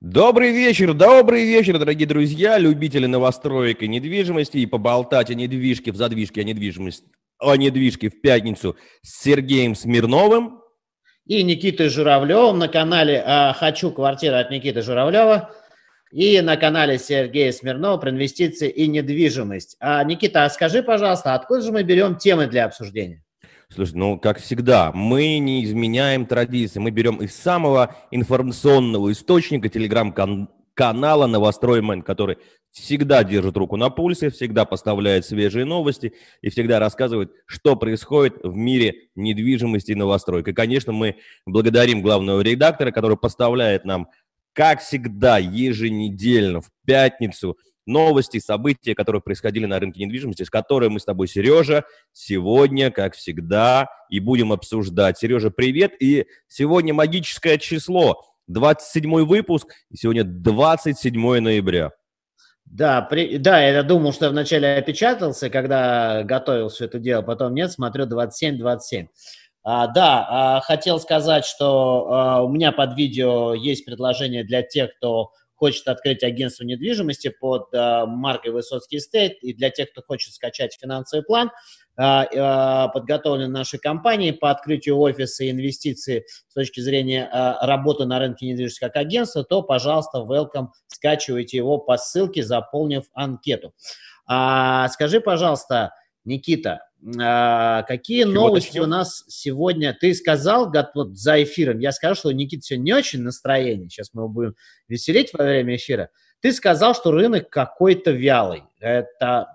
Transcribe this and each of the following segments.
Добрый вечер, добрый вечер, дорогие друзья, любители новостроек и недвижимости, и поболтать о недвижке в задвижке, о недвижимости, о недвижке в пятницу с Сергеем Смирновым. И Никитой Журавлевым на канале а, «Хочу квартиру» от Никиты Журавлева. И на канале Сергея Смирнова про инвестиции и недвижимость. А, Никита, а скажи, пожалуйста, откуда же мы берем темы для обсуждения? Слушай, ну, как всегда, мы не изменяем традиции. Мы берем из самого информационного источника телеграм-канала «Новостроймен», который всегда держит руку на пульсе, всегда поставляет свежие новости и всегда рассказывает, что происходит в мире недвижимости и новостроек. И, конечно, мы благодарим главного редактора, который поставляет нам, как всегда, еженедельно, в пятницу – новости, события, которые происходили на рынке недвижимости, с которыми мы с тобой, Сережа, сегодня, как всегда, и будем обсуждать. Сережа, привет! И сегодня магическое число, 27 выпуск, и сегодня 27 ноября. Да, при, да, я думал, что я вначале опечатался, когда готовил все это дело, потом нет, смотрю 27-27. А, да, а, хотел сказать, что а, у меня под видео есть предложение для тех, кто хочет открыть агентство недвижимости под э, маркой Высоцкий Стейт, и для тех, кто хочет скачать финансовый план, э, э, подготовлен нашей компанией по открытию офиса и инвестиций с точки зрения работы на рынке недвижимости как агентства, то, пожалуйста, welcome, скачивайте его по ссылке, заполнив анкету. А, скажи, пожалуйста, Никита, а, какие Чего новости у нас сегодня? Ты сказал вот за эфиром, я сказал, что у Никиты сегодня не очень настроение, сейчас мы его будем веселить во время эфира. Ты сказал, что рынок какой-то вялый. Это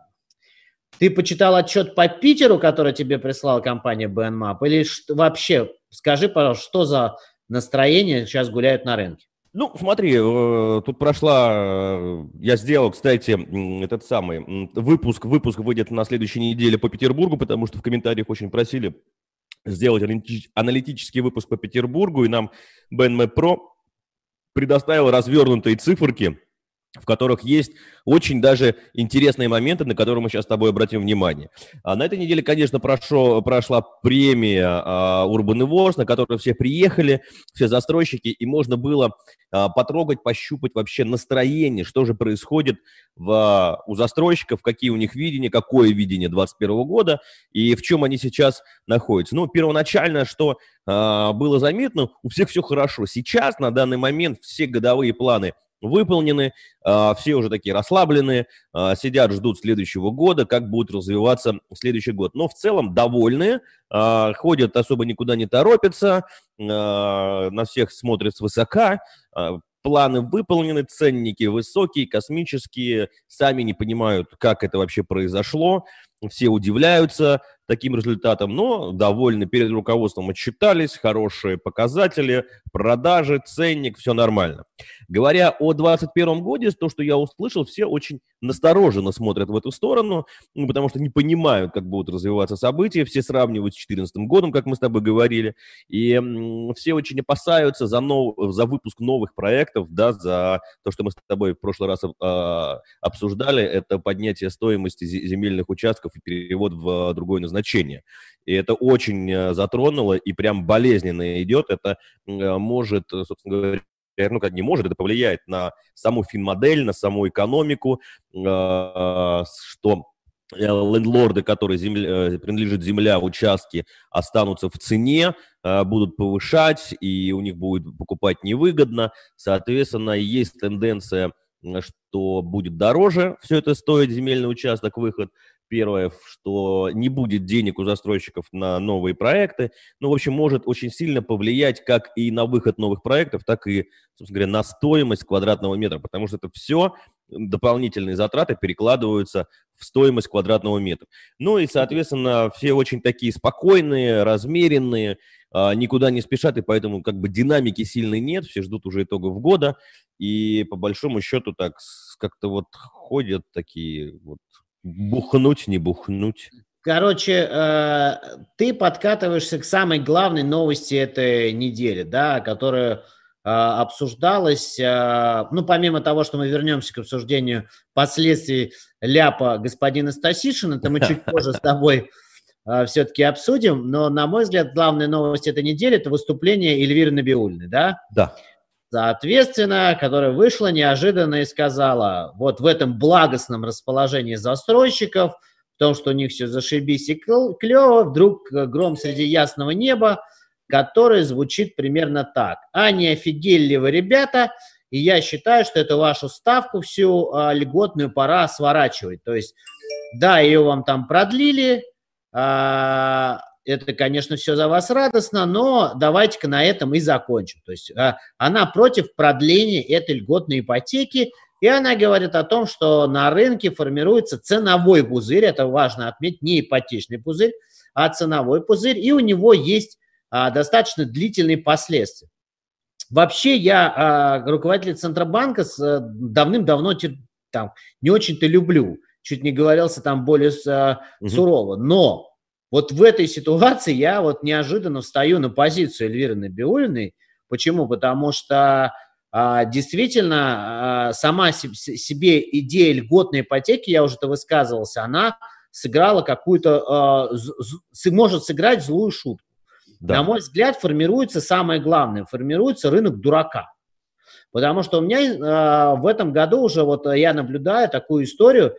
ты почитал отчет по Питеру, который тебе прислала компания BNMAP, или вообще, скажи, пожалуйста, что за настроение сейчас гуляют на рынке? Ну, смотри, э, тут прошла, э, я сделал, кстати, этот самый выпуск, выпуск выйдет на следующей неделе по Петербургу, потому что в комментариях очень просили сделать аналитический выпуск по Петербургу, и нам BNM Pro предоставил развернутые циферки в которых есть очень даже интересные моменты, на которые мы сейчас с тобой обратим внимание. А на этой неделе, конечно, прошло, прошла премия а, Urban Awards, на которую все приехали, все застройщики, и можно было а, потрогать, пощупать вообще настроение, что же происходит в, у застройщиков, какие у них видения, какое видение 2021 года и в чем они сейчас находятся. Ну, первоначально, что а, было заметно, у всех все хорошо. Сейчас, на данный момент, все годовые планы – выполнены, а, все уже такие расслабленные, а, сидят, ждут следующего года, как будет развиваться следующий год. Но в целом довольные, а, ходят, особо никуда не торопятся, на всех смотрят свысока, планы выполнены, ценники высокие, космические, сами не понимают, как это вообще произошло, все удивляются, таким результатом, но довольны перед руководством отчитались, хорошие показатели, продажи, ценник, все нормально. Говоря о 2021 годе, то, что я услышал, все очень настороженно смотрят в эту сторону, ну, потому что не понимают, как будут развиваться события, все сравнивают с 2014 годом, как мы с тобой говорили, и м, все очень опасаются за, нов, за выпуск новых проектов, да, за то, что мы с тобой в прошлый раз э, обсуждали, это поднятие стоимости земельных участков и перевод в другой назначение назначения. И это очень э, затронуло и прям болезненно идет. Это э, может, э, собственно говоря, ну, как не может, это повлияет на саму финмодель, на саму экономику, что лендлорды, которые земля, принадлежит земля, участки, останутся в цене, будут повышать, и у них будет покупать невыгодно. Соответственно, есть тенденция, что будет дороже все это стоить, земельный участок, выход – Первое, что не будет денег у застройщиков на новые проекты. Ну, в общем, может очень сильно повлиять как и на выход новых проектов, так и, собственно говоря, на стоимость квадратного метра, потому что это все дополнительные затраты перекладываются в стоимость квадратного метра. Ну и, соответственно, все очень такие спокойные, размеренные, а, никуда не спешат, и поэтому как бы динамики сильной нет, все ждут уже итогов года, и по большому счету так как-то вот ходят такие вот Бухнуть, не бухнуть. Короче, э, ты подкатываешься к самой главной новости этой недели, да, которая э, обсуждалась, э, ну, помимо того, что мы вернемся к обсуждению последствий ляпа господина Стасишина, это мы чуть позже с тобой все-таки обсудим, но, на мой взгляд, главная новость этой недели – это выступление Эльвиры Набиульны, да? Да Соответственно, которая вышла неожиданно и сказала, вот в этом благостном расположении застройщиков, в том, что у них все зашибись и клево, вдруг гром среди ясного неба, который звучит примерно так. А не офигели ли вы, ребята? И я считаю, что это вашу ставку всю а, льготную пора сворачивать. То есть, да, ее вам там продлили, а, это, конечно, все за вас радостно, но давайте-ка на этом и закончим. То есть а, она против продления этой льготной ипотеки, и она говорит о том, что на рынке формируется ценовой пузырь, это важно отметить, не ипотечный пузырь, а ценовой пузырь, и у него есть а, достаточно длительные последствия. Вообще я а, руководителя Центробанка с, а, давным-давно там, не очень-то люблю, чуть не говорился там более а, угу. сурово, но вот в этой ситуации я вот неожиданно встаю на позицию Эльвиры Набиулиной. Почему? Потому что а, действительно а, сама себе идея льготной ипотеки, я уже это высказывался, она сыграла какую-то, а, может сыграть злую шутку. Да. На мой взгляд, формируется самое главное, формируется рынок дурака. Потому что у меня э, в этом году уже вот я наблюдаю такую историю,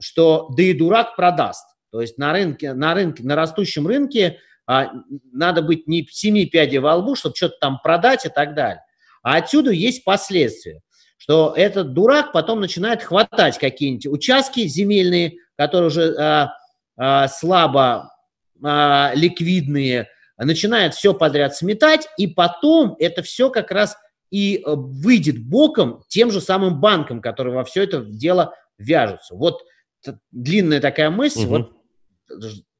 что да и дурак продаст. То есть на рынке, на рынке, на растущем рынке а, надо быть не семи пядей во лбу, чтобы что-то там продать и так далее. А отсюда есть последствия, что этот дурак потом начинает хватать какие-нибудь участки земельные, которые уже а, а, слабо а, ликвидные, начинает все подряд сметать, и потом это все как раз и э, выйдет боком тем же самым банкам, которые во все это дело вяжутся. Вот длинная такая мысль, угу. вот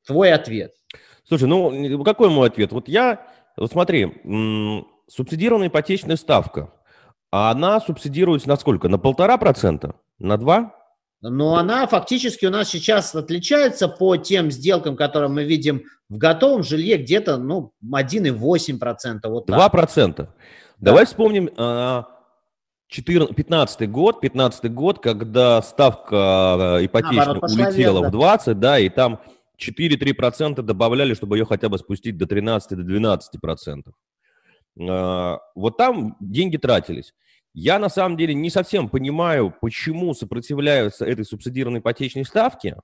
твой ответ. Слушай, ну какой мой ответ? Вот я, вот смотри, субсидированная ипотечная ставка, а она субсидируется на сколько? На полтора процента? На два? Но она фактически у нас сейчас отличается по тем сделкам, которые мы видим в готовом жилье, где-то ну, 1,8%. Вот 2%. Да. Давай вспомним 15 а, год, 15 год, когда ставка а, ипотечная улетела вверх, в 20, да, и там 4-3% добавляли, чтобы ее хотя бы спустить до 13-12%. До вот там деньги тратились. Я на самом деле не совсем понимаю, почему сопротивляются этой субсидированной ипотечной ставке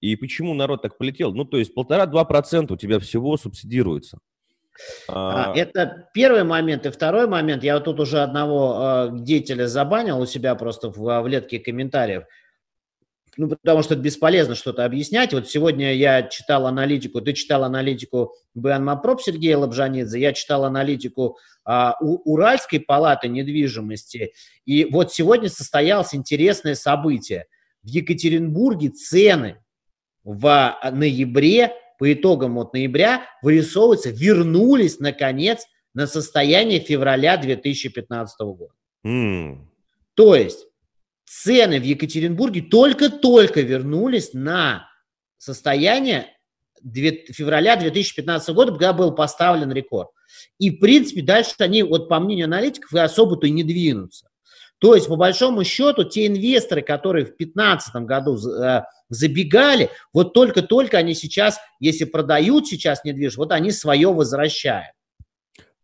и почему народ так полетел. Ну, то есть полтора-два процента у тебя всего субсидируется. А, это первый момент. И второй момент, я вот тут уже одного деятеля забанил у себя просто в, в летке комментариев – ну, потому что это бесполезно что-то объяснять. Вот сегодня я читал аналитику, ты читал аналитику БНМАПРОП Сергея Лобжанидзе, я читал аналитику а, у, Уральской палаты недвижимости. И вот сегодня состоялось интересное событие. В Екатеринбурге цены в ноябре, по итогам вот ноября, вырисовываются, вернулись, наконец, на состояние февраля 2015 года. Mm. То есть цены в Екатеринбурге только-только вернулись на состояние февраля 2015 года, когда был поставлен рекорд. И, в принципе, дальше они, вот по мнению аналитиков, особо-то и не двинутся. То есть, по большому счету, те инвесторы, которые в 2015 году э, забегали, вот только-только они сейчас, если продают сейчас недвижимость, вот они свое возвращают.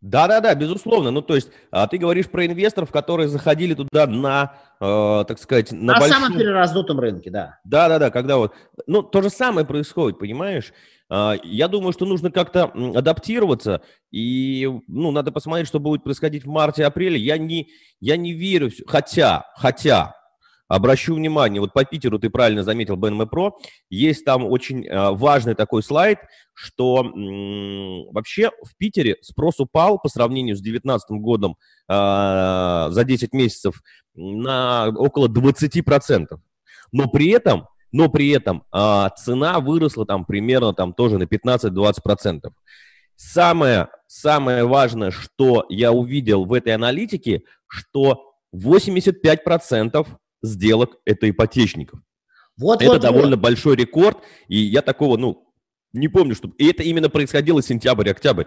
Да-да-да, безусловно. Ну, то есть, а ты говоришь про инвесторов, которые заходили туда на, э, так сказать, на, на большом... самом перераздутом рынке, да. Да-да-да, когда вот... Ну, то же самое происходит, понимаешь? Э, я думаю, что нужно как-то адаптироваться, и, ну, надо посмотреть, что будет происходить в марте-апреле. Я не, я не верю, хотя, хотя, Обращу внимание, вот по Питеру ты правильно заметил BNM Pro, есть там очень э, важный такой слайд, что вообще в Питере спрос упал по сравнению с 2019 годом э, за 10 месяцев на около 20%. Но при этом, но при этом э, цена выросла там примерно там тоже на 15-20%. Самое, самое важное, что я увидел в этой аналитике, что 85% сделок это ипотечников. Вот, это вот, довольно вот. большой рекорд, и я такого, ну, не помню, что... И это именно происходило сентябрь-октябрь.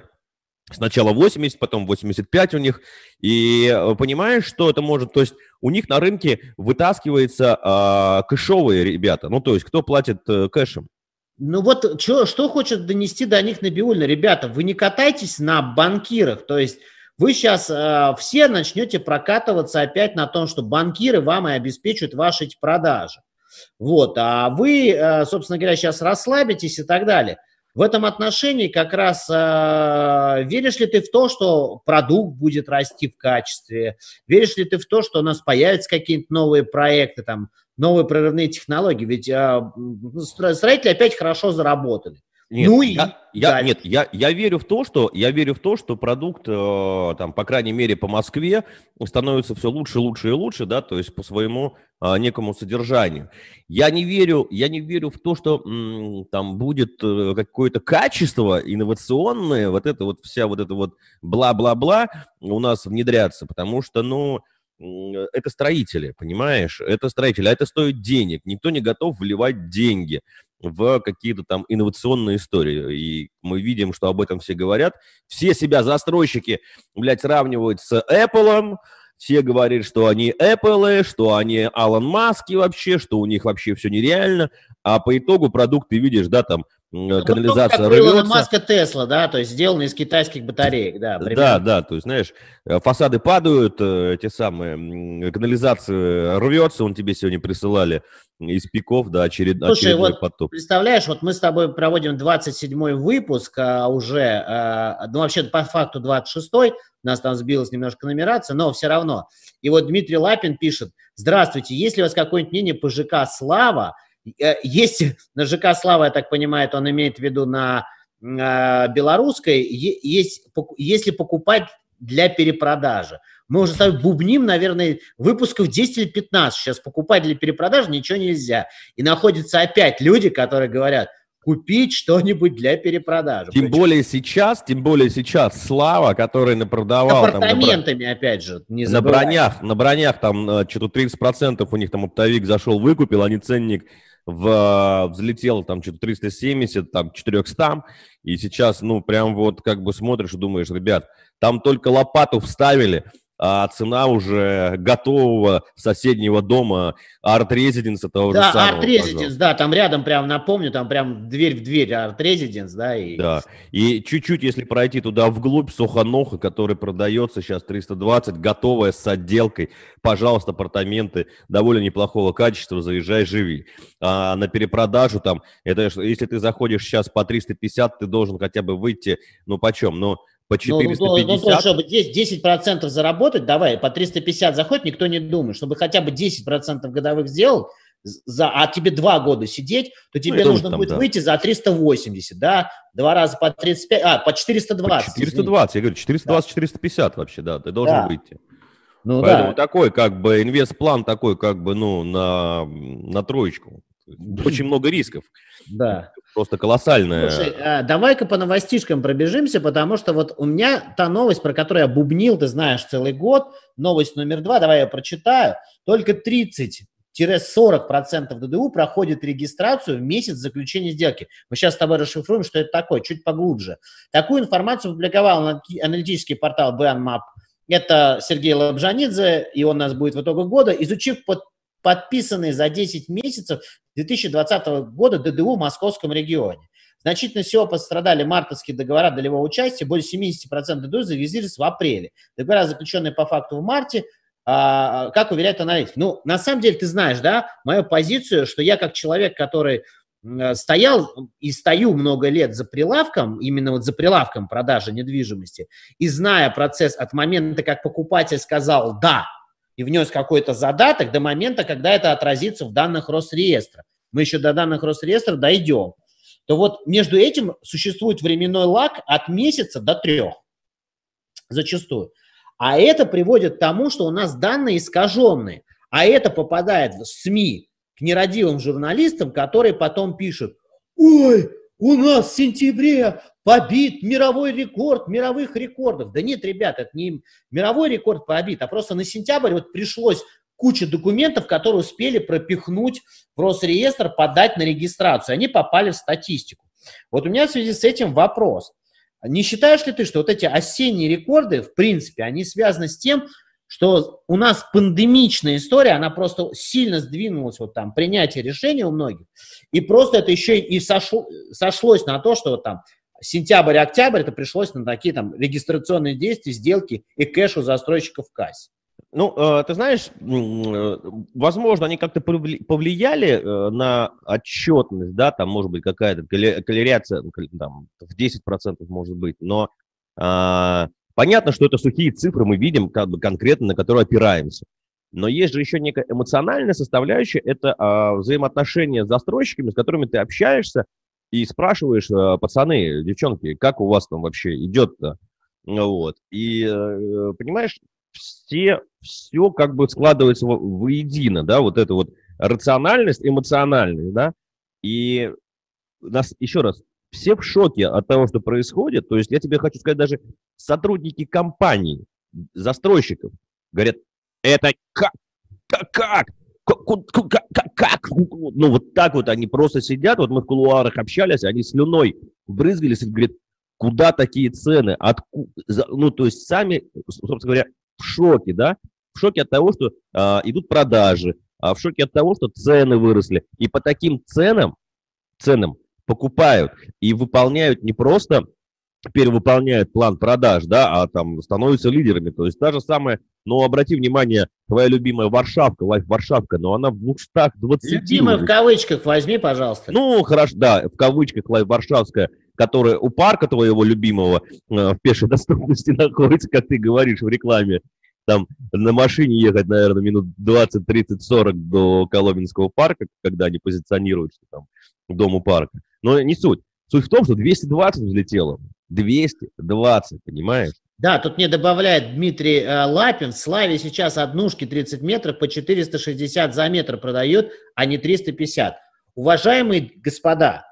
Сначала 80, потом 85 у них. И э, понимаешь, что это может... То есть у них на рынке вытаскивается э, кэшовые ребята. Ну, то есть кто платит э, кэшем. Ну вот чё, что хочет донести до них Набиульна? Ребята, вы не катайтесь на банкирах. То есть вы сейчас э, все начнете прокатываться опять на том, что банкиры вам и обеспечивают ваши эти продажи. Вот, а вы, э, собственно говоря, сейчас расслабитесь и так далее. В этом отношении как раз э, веришь ли ты в то, что продукт будет расти в качестве? Веришь ли ты в то, что у нас появятся какие-то новые проекты, там, новые прорывные технологии? Ведь э, строители опять хорошо заработали. Нет, ну и я, я, нет, я, я верю в то, что я верю в то, что продукт, э, там, по крайней мере, по Москве становится все лучше, лучше и лучше, да, то есть по своему э, некому содержанию. Я не верю, я не верю в то, что м, там будет э, какое-то качество инновационное, вот это вот вся вот это вот бла-бла-бла у нас внедряться, потому что, ну, это строители, понимаешь? Это строители, а это стоит денег. Никто не готов вливать деньги в какие-то там инновационные истории. И мы видим, что об этом все говорят. Все себя застройщики, блядь, сравнивают с Apple, все говорят, что они Apple, что они Алан Маски вообще, что у них вообще все нереально. А по итогу продукт ты видишь, да, там ну, канализация как рвется. Маска Тесла, да, то есть сделано из китайских батареек, да. Примерно. Да, да, то есть, знаешь, э, фасады падают, э, эти самые, канализация рвется, он тебе сегодня присылали из пиков, да, очеред, Слушай, очередной вот потоп. представляешь, вот мы с тобой проводим 27-й выпуск а, уже, а, ну, вообще по факту 26-й, нас там сбилась немножко нумерация, но все равно. И вот Дмитрий Лапин пишет, здравствуйте, есть ли у вас какое-нибудь мнение по ЖК «Слава», есть на ЖК «Слава», я так понимаю, он имеет в виду на белорусской, есть, если покупать для перепродажи. Мы уже с тобой бубним, наверное, выпусков 10 или 15. Сейчас покупать для перепродажи ничего нельзя. И находятся опять люди, которые говорят, купить что-нибудь для перепродажи. Тем Причем... более сейчас, тем более сейчас Слава, который напродавал... Апартаментами, там, на, опять же, не На бронях, на бронях там э, что-то 30% у них там оптовик зашел, выкупил, они ценник в, взлетел там что-то 370, там 400, и сейчас, ну, прям вот как бы смотришь и думаешь, ребят, там только лопату вставили, а цена уже готового соседнего дома Art Residence того да, же самого. Art Residence, да, там рядом прям, напомню, там прям дверь в дверь Art Residence, да. И... Да, и чуть-чуть, если пройти туда вглубь, Сухоноха, который продается сейчас 320, готовая с отделкой, пожалуйста, апартаменты довольно неплохого качества, заезжай, живи. А на перепродажу там, это если ты заходишь сейчас по 350, ты должен хотя бы выйти, ну почем, ну по 450. Ну, ну, ну, то, чтобы здесь 10% заработать, давай, по 350 заходит, никто не думает. Чтобы хотя бы 10% годовых сделал, за, а тебе два года сидеть, то ну, тебе ну, нужно там, будет да. выйти за 380, да, два раза по 35, а, по 420. По 420, извините. я говорю, 420-450 да. вообще, да, ты должен да. выйти. Ну, Поэтому да. такой, как бы, инвест-план такой, как бы, ну, на, на троечку. Очень много рисков. Да. Просто колоссальная. Слушай, а, давай-ка по новостишкам пробежимся, потому что вот у меня та новость, про которую я бубнил, ты знаешь, целый год, новость номер два, давай я прочитаю. Только 30 40% ДДУ проходит регистрацию в месяц заключения сделки. Мы сейчас с тобой расшифруем, что это такое, чуть поглубже. Такую информацию опубликовал аналитический портал BNMAP. Это Сергей Лабжанидзе, и он у нас будет в итоге года. Изучив под подписанные за 10 месяцев 2020 года ДДУ в московском регионе. Значительно всего пострадали мартовские договора долевого участия, более 70% ДДУ зарегистрировались в апреле. Договора, заключенные по факту в марте, а, как уверяет аналитик. Ну, на самом деле, ты знаешь, да, мою позицию, что я как человек, который стоял и стою много лет за прилавком, именно вот за прилавком продажи недвижимости, и зная процесс от момента, как покупатель сказал «да», и внес какой-то задаток до момента, когда это отразится в данных Росреестра. Мы еще до данных Росреестра дойдем. То вот между этим существует временной лаг от месяца до трех. Зачастую. А это приводит к тому, что у нас данные искаженные. А это попадает в СМИ к нерадивым журналистам, которые потом пишут, ой, у нас в сентябре побит мировой рекорд мировых рекордов. Да нет, ребят, это не мировой рекорд побит, а просто на сентябрь вот пришлось куча документов, которые успели пропихнуть в Росреестр, подать на регистрацию. Они попали в статистику. Вот у меня в связи с этим вопрос. Не считаешь ли ты, что вот эти осенние рекорды, в принципе, они связаны с тем, что у нас пандемичная история, она просто сильно сдвинулась, вот там, принятие решений у многих, и просто это еще и сошло, сошлось на то, что вот там сентябрь-октябрь это пришлось на такие там регистрационные действия, сделки и кэш у застройщиков в кассе. Ну, э, ты знаешь, э, возможно, они как-то повлияли э, на отчетность, да, там может быть какая-то калеряция, ну, там, в 10% может быть, но а, понятно, что это сухие цифры, мы видим как бы конкретно, на которые опираемся. Но есть же еще некая эмоциональная составляющая, это а, взаимоотношения с застройщиками, с которыми ты общаешься и спрашиваешь, а, пацаны, девчонки, как у вас там вообще идет-то? Вот. И, понимаешь, все, все как бы складывается воедино, да, вот эта вот рациональность, эмоциональность, да, и нас, еще раз, все в шоке от того, что происходит, то есть я тебе хочу сказать, даже сотрудники компаний, застройщиков, говорят, это как, как, как, как, как, как, ну вот так вот они просто сидят, вот мы в кулуарах общались, они слюной брызгались и говорят, куда такие цены, откуда, ну то есть сами, собственно говоря, в шоке, да, в шоке от того, что а, идут продажи, а в шоке от того, что цены выросли. И по таким ценам, ценам покупают и выполняют не просто перевыполняют план продаж, да, а там становятся лидерами. То есть та же самая, ну, обрати внимание, твоя любимая Варшавка, лайф Варшавка, но она в 220. Любимая в кавычках возьми, пожалуйста. Ну, хорошо, да, в кавычках лайф Варшавская, которая у парка твоего любимого э, в пешей доступности находится, как ты говоришь в рекламе. Там на машине ехать, наверное, минут 20, 30, 40 до Коломенского парка, когда они позиционируют, что там дому парка. Но не суть. Суть в том, что 220 взлетело. 220, понимаешь? Да, тут мне добавляет Дмитрий э, Лапин, Славе сейчас однушки 30 метров по 460 за метр продают, а не 350. Уважаемые господа,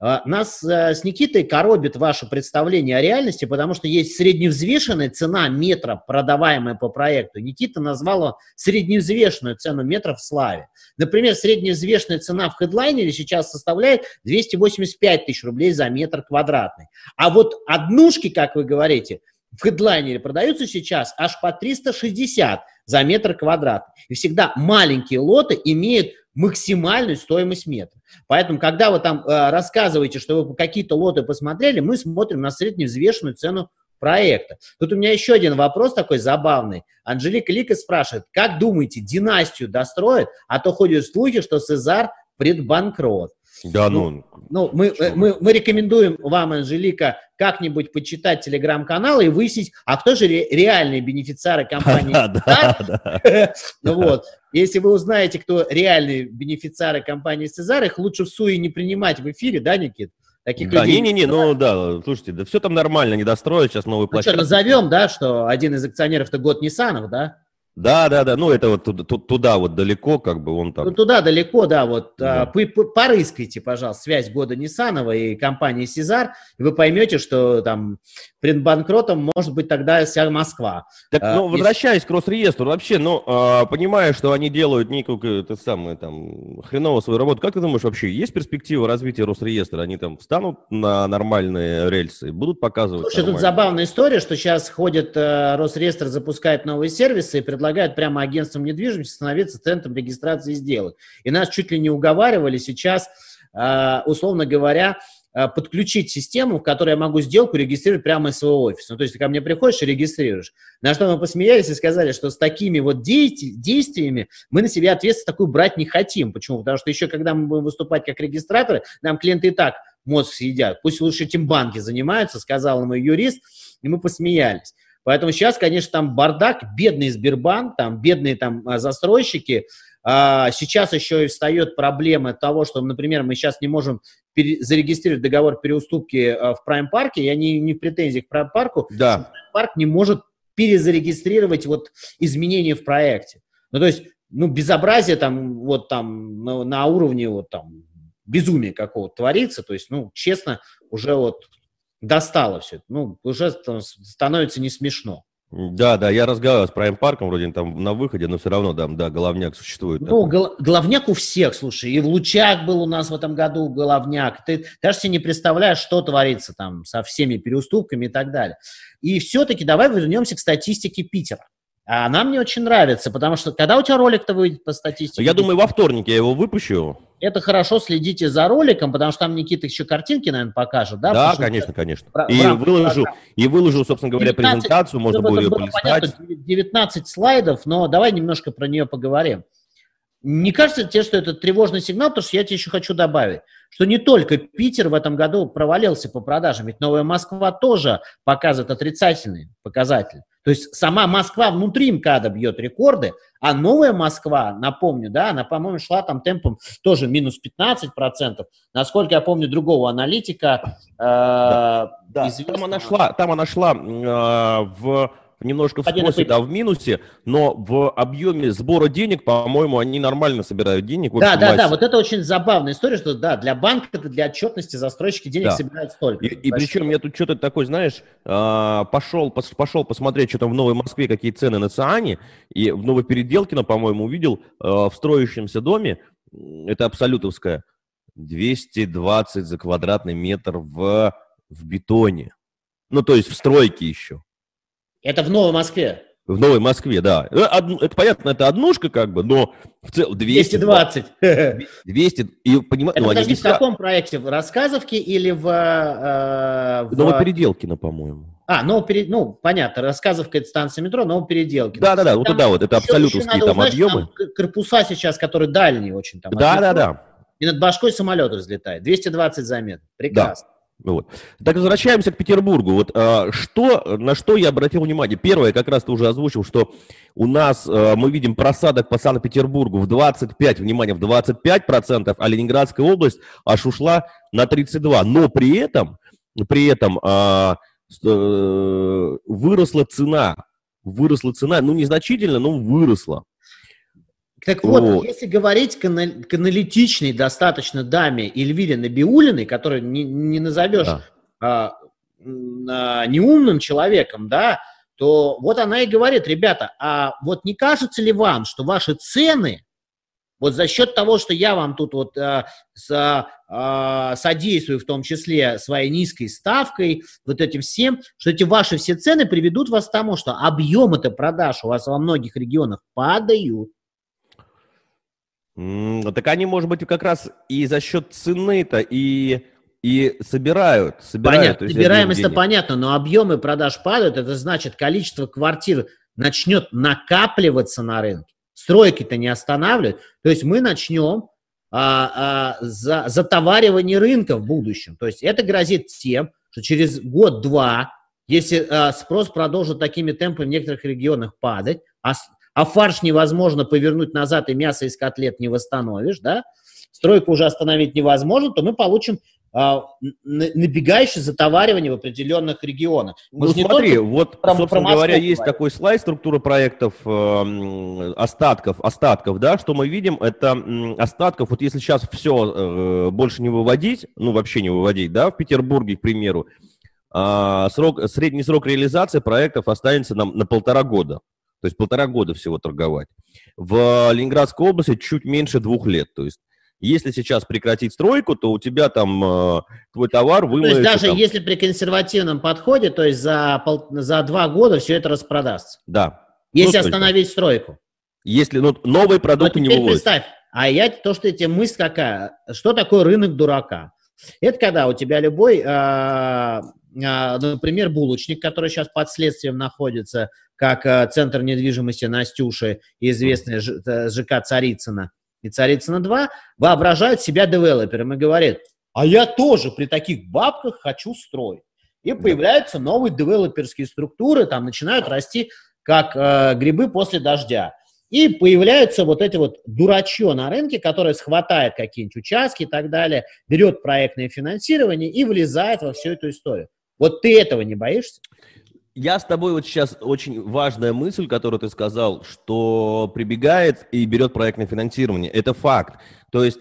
нас э, с Никитой коробит ваше представление о реальности, потому что есть средневзвешенная цена метра, продаваемая по проекту. Никита назвал средневзвешенную цену метра в Славе. Например, средневзвешенная цена в хедлайнере сейчас составляет 285 тысяч рублей за метр квадратный. А вот однушки, как вы говорите, в хедлайнере продаются сейчас аж по 360 за метр квадратный. И всегда маленькие лоты имеют максимальную стоимость метра. Поэтому, когда вы там э, рассказываете, что вы какие-то лоты посмотрели, мы смотрим на средневзвешенную цену проекта. Тут у меня еще один вопрос такой забавный. Анжелика Лика спрашивает, как думаете, династию достроят? А то ходят слухи, что Сезар предбанкрот. Да, ну, ну, ну мы, мы, мы рекомендуем вам, Анжелика, как-нибудь почитать телеграм-канал и выяснить, а кто же ре, реальные бенефициары компании. Ну вот, если вы узнаете, кто реальные бенефициары компании Цезар, их лучше в СУИ не принимать в эфире, да, Никит? Таких да, людей. Не-не-не, ну да, слушайте, да все там нормально, не достроят сейчас новую площадку. Ну что, назовем, да, что один из акционеров-то год Ниссанов, да? Да, да, да, ну это вот туда, туда вот далеко, как бы он там. Ну туда далеко, да, вот да. А, порыскайте, пожалуйста, связь года Ниссанова и компании Сезар, и вы поймете, что там предбанкротом может быть тогда вся Москва. Так, а, ну, возвращаясь если... к Росреестру, вообще, ну, а, понимая, что они делают некую, это самое, там, хреново свою работу, как ты думаешь, вообще, есть перспектива развития Росреестра? Они там встанут на нормальные рельсы, будут показывать Слушай, нормально? тут забавная история, что сейчас ходит э, Росреестр, запускает новые сервисы и предлагает предлагают прямо агентствам недвижимости становиться центром регистрации сделок. И нас чуть ли не уговаривали сейчас, а, условно говоря, а, подключить систему, в которой я могу сделку регистрировать прямо из своего офиса. Ну, то есть ты ко мне приходишь и регистрируешь. На что мы посмеялись и сказали, что с такими вот действиями мы на себя ответственность такую брать не хотим. Почему? Потому что еще когда мы будем выступать как регистраторы, нам клиенты и так мозг съедят. Пусть лучше этим банки занимаются, сказал мой юрист, и мы посмеялись. Поэтому сейчас, конечно, там бардак, бедный Сбербанк, там бедные там а, застройщики. А сейчас еще и встает проблема того, что, например, мы сейчас не можем зарегистрировать договор переуступки а, в Прайм-парке. Я не, не в претензиях к Прайм-парку. Да. Парк не может перезарегистрировать вот изменения в проекте. Ну, то есть, ну, безобразие там, вот там, на, на уровне вот там безумия какого-то творится. То есть, ну, честно, уже вот достало все. Ну, уже становится не смешно. Да, да, я разговаривал с Прайм Парком, вроде там на выходе, но все равно там, да, головняк существует. Ну, гол- головняк у всех, слушай, и в Лучах был у нас в этом году головняк. Ты даже себе не представляешь, что творится там со всеми переуступками и так далее. И все-таки давай вернемся к статистике Питера. А она мне очень нравится, потому что когда у тебя ролик-то выйдет по статистике? Я думаю, во вторник я его выпущу. Это хорошо следите за роликом, потому что там Никита еще картинки, наверное, покажет, да? Да, конечно, конечно. И выложу, и выложу, собственно говоря, 19, презентацию, можно будет ее полистать. 19 слайдов, но давай немножко про нее поговорим. Не кажется тебе, что это тревожный сигнал, потому что я тебе еще хочу добавить, что не только Питер в этом году провалился по продажам, ведь Новая Москва тоже показывает отрицательный показатель. То есть сама Москва внутри МКАДа бьет рекорды, а Новая Москва, напомню, да, она, по-моему, шла там темпом тоже минус 15%. Насколько я помню другого аналитика. Э, да, да. там она шла, там она шла э, в немножко в спросе, да, в минусе, но в объеме сбора денег, по-моему, они нормально собирают денег. Да, да, массе. да, вот это очень забавная история, что да, для банка, для отчетности застройщики денег да. собирают столько. И, и причем я тут что-то такой, знаешь, а, пошел, пошел посмотреть, что там в Новой Москве, какие цены на Циане, и в Новопеределкино, по-моему, увидел а, в строящемся доме, это абсолютовская, 220 за квадратный метр в, в бетоне. Ну, то есть в стройке еще. Это в Новой Москве. В Новой Москве, да. Ну, это понятно, это однушка как бы, но в целом 200, 220. 200. И, понимаете, это, ну, подожди, в каком проекте? В Рассказовке или в... Э, в... Новопеределкино, по-моему. А, Новоперед... ну, понятно, Рассказовка – это станция метро, Новопеределкино. Да-да-да, вот туда вот, это абсолютовские там узнать, объемы. Там корпуса сейчас, которые дальние очень там. Да-да-да. И над башкой самолет разлетает. 220 за метр. Прекрасно. Да. Вот. Так возвращаемся к Петербургу. Вот а, что, на что я обратил внимание? Первое, как раз ты уже озвучил, что у нас а, мы видим просадок по Санкт-Петербургу в 25, внимание, в 25 процентов, а Ленинградская область аж ушла на 32. Но при этом, при этом а, а, выросла цена, выросла цена, ну незначительно, но выросла. Так вот, вот, если говорить к, к аналитичной достаточно даме Эльвире Набиулиной, которую не, не назовешь да. а, а, неумным человеком, да, то вот она и говорит, ребята, а вот не кажется ли вам, что ваши цены, вот за счет того, что я вам тут вот а, с, а, содействую, в том числе своей низкой ставкой, вот этим всем, что эти ваши все цены приведут вас к тому, что объемы-то продаж у вас во многих регионах падают, так они, может быть, как раз и за счет цены-то и, и собирают. собирают понятно, собираемость-то понятно, но объемы продаж падают, это значит, количество квартир начнет накапливаться на рынке. Стройки-то не останавливают. То есть мы начнем а, а, за, затоваривание рынка в будущем. То есть это грозит тем, что через год-два, если а, спрос продолжит такими темпами в некоторых регионах падать, а а фарш невозможно повернуть назад, и мясо из котлет не восстановишь, да, стройку уже остановить невозможно, то мы получим а, набегающее затоваривание в определенных регионах. Мы ну смотри, вот, про, собственно про говоря, есть говорим. такой слайд структуры проектов э, остатков, остатков, да, что мы видим, это э, остатков, вот если сейчас все э, больше не выводить, ну вообще не выводить, да, в Петербурге, к примеру, э, срок, средний срок реализации проектов останется на, на полтора года. То есть полтора года всего торговать. В Ленинградской области чуть меньше двух лет. То есть если сейчас прекратить стройку, то у тебя там э, твой товар вымоется. То есть даже там... если при консервативном подходе, то есть за, пол... за два года все это распродастся. Да. Если ну, остановить стройку. Если ну, новые продукты не выводят. представь, а я то, что эти мысль какая, что такое рынок дурака? Это когда у тебя любой, э, например, булочник, который сейчас под следствием находится, как э, центр недвижимости Настюши известная ЖК э, Царицына и Царицына 2, воображают себя девелопером и говорят, а я тоже при таких бабках хочу строить. И появляются новые девелоперские структуры, там начинают расти как э, грибы после дождя. И появляются вот эти вот дурачье на рынке, которое схватает какие-нибудь участки и так далее, берет проектное финансирование и влезает во всю эту историю. Вот ты этого не боишься? Я с тобой вот сейчас очень важная мысль, которую ты сказал, что прибегает и берет проектное финансирование. Это факт. То есть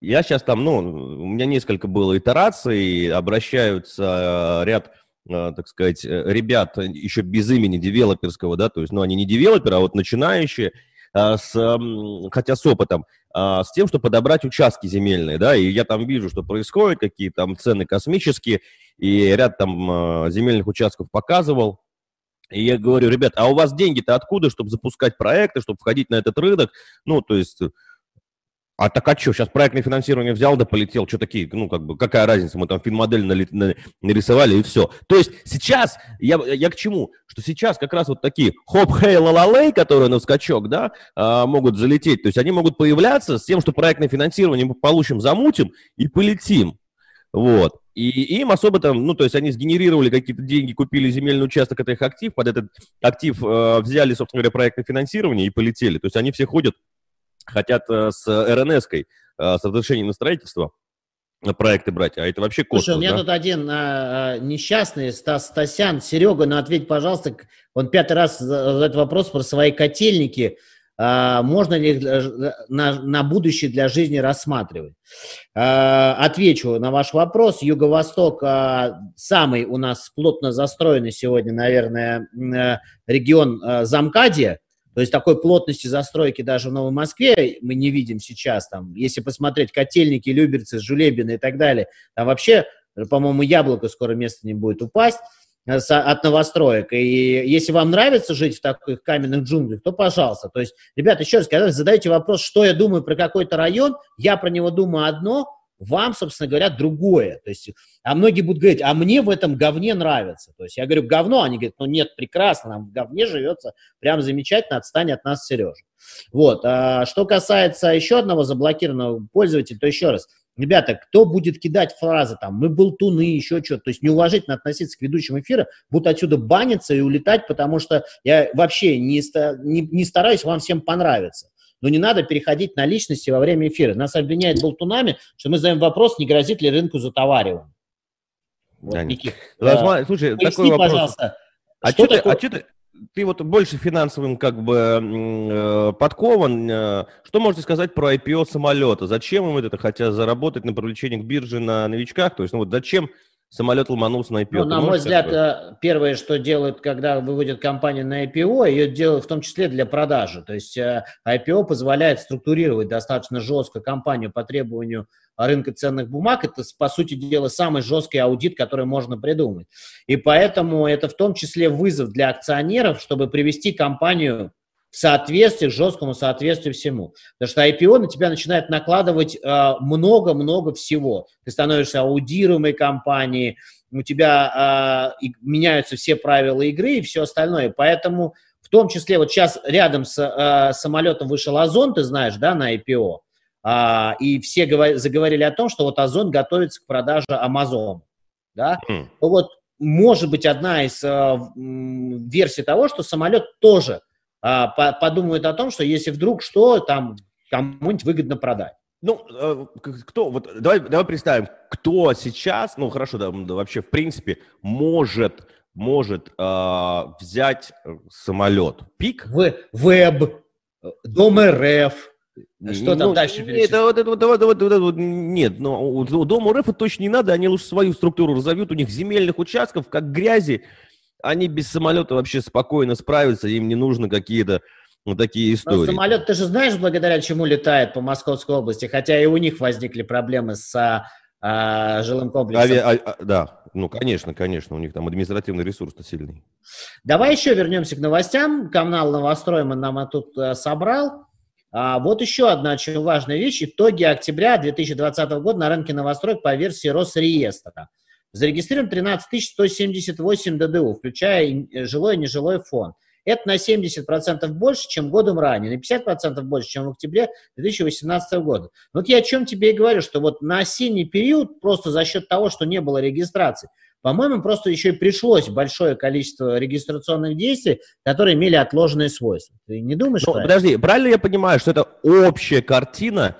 я сейчас там, ну, у меня несколько было итераций, обращаются э, ряд, э, так сказать, э, ребят еще без имени девелоперского, да, то есть, ну, они не девелоперы, а вот начинающие, с, хотя с опытом, с тем, чтобы подобрать участки земельные, да, и я там вижу, что происходит, какие там цены космические, и ряд там земельных участков показывал, и я говорю, ребят, а у вас деньги-то откуда, чтобы запускать проекты, чтобы входить на этот рынок? Ну, то есть А так а что, сейчас проектное финансирование взял да полетел, что такие, ну, как бы, какая разница, мы там финмодель нарисовали и все. То есть сейчас, я, я к чему? Что сейчас как раз вот такие хоп, хей, ла которые на скачок, да, а, могут залететь, то есть они могут появляться с тем, что проектное финансирование мы получим, замутим и полетим. Вот. И им особо там, ну, то есть они сгенерировали какие-то деньги, купили земельный участок, это их актив, под этот актив э, взяли, собственно говоря, проектное финансирование и полетели. То есть они все ходят хотят э, с РНС-кой, э, с разрешением на строительство, проекты брать, а это вообще космос, Слушай, у меня да? тут один а, несчастный, Стас Стасян. Серега, ну ответь, пожалуйста, он пятый раз задает вопрос про свои котельники. А, можно ли их на, на будущее для жизни рассматривать? А, отвечу на ваш вопрос. Юго-Восток а, самый у нас плотно застроенный сегодня, наверное, регион Замкадия. То есть такой плотности застройки даже в Новой Москве мы не видим сейчас. Там, если посмотреть котельники, Люберцы, Жулебины и так далее, там вообще, по-моему, яблоко скоро место не будет упасть э, от новостроек. И если вам нравится жить в таких каменных джунглях, то пожалуйста. То есть, ребята, еще раз, когда задаете вопрос, что я думаю про какой-то район, я про него думаю одно, вам, собственно говоря, другое. То есть, а многие будут говорить, а мне в этом говне нравится. То есть я говорю, говно, они говорят, ну нет, прекрасно, нам в говне живется прям замечательно, отстань от нас, Сережа. Вот. А что касается еще одного заблокированного пользователя, то еще раз, Ребята, кто будет кидать фразы там, мы болтуны, еще что-то, то есть неуважительно относиться к ведущим эфира, будут отсюда баниться и улетать, потому что я вообще не, не, не стараюсь вам всем понравиться. Но не надо переходить на личности во время эфира. Нас обвиняют болтунами, что мы задаем вопрос, не грозит ли рынку затовариваем. Вот, да, Никит, да, слушай, Поясни, такой вопрос. пожалуйста. А что, такое... ты, а что ты, ты вот больше финансовым как бы э, подкован. Э, что можете сказать про IPO самолета? Зачем им это хотят заработать на привлечении к бирже на новичках? То есть, ну вот зачем самолет ломанулся на IPO. Ну, на мой взгляд, сказать? Э, первое, что делают, когда выводят компанию на IPO, ее делают в том числе для продажи. То есть э, IPO позволяет структурировать достаточно жестко компанию по требованию рынка ценных бумаг. Это, по сути дела, самый жесткий аудит, который можно придумать. И поэтому это в том числе вызов для акционеров, чтобы привести компанию соответствии, к жесткому соответствию всему. Потому что IPO на тебя начинает накладывать а, много-много всего. Ты становишься аудируемой компанией, у тебя э, меняются все правила игры и все остальное. Поэтому в том числе вот сейчас рядом с э, самолетом вышел Озон, ты знаешь, да, на IPO, э, и все говор- заговорили о том, что вот Озон готовится к продаже Amazon, да, mm. вот может быть одна из э, версий того, что самолет тоже подумают о том, что если вдруг что, там кому-нибудь выгодно продать. Ну, э, кто, вот давай, давай представим, кто сейчас, ну хорошо, да, вообще в принципе может, может э, взять самолет. Пик? В, веб, Дом РФ, что ну, там дальше нет, вот, это, вот, вот, вот, вот, нет, ну, Дому РФ точно не надо, они лучше свою структуру разовьют, у них земельных участков, как грязи, они без самолета вообще спокойно справятся, им не нужно какие-то вот такие истории. Но самолет, ты же знаешь, благодаря чему летает по Московской области, хотя и у них возникли проблемы с а, а, жилым комплексом. Ави, а, а, да, ну, конечно, конечно, у них там административный ресурс-то сильный. Давай еще вернемся к новостям. Канал «Новострой» мы нам тут а, собрал. А, вот еще одна очень важная вещь. Итоги октября 2020 года на рынке новостроек по версии Росреестра. Зарегистрирован 13 178 ДДУ, включая жилой и нежилой фонд. Это на 70% больше, чем годом ранее, на 50% больше, чем в октябре 2018 года. Вот я о чем тебе и говорю, что вот на осенний период просто за счет того, что не было регистрации, по-моему, просто еще и пришлось большое количество регистрационных действий, которые имели отложенные свойства. Ты не думаешь? Ну, подожди, правильно я понимаю, что это общая картина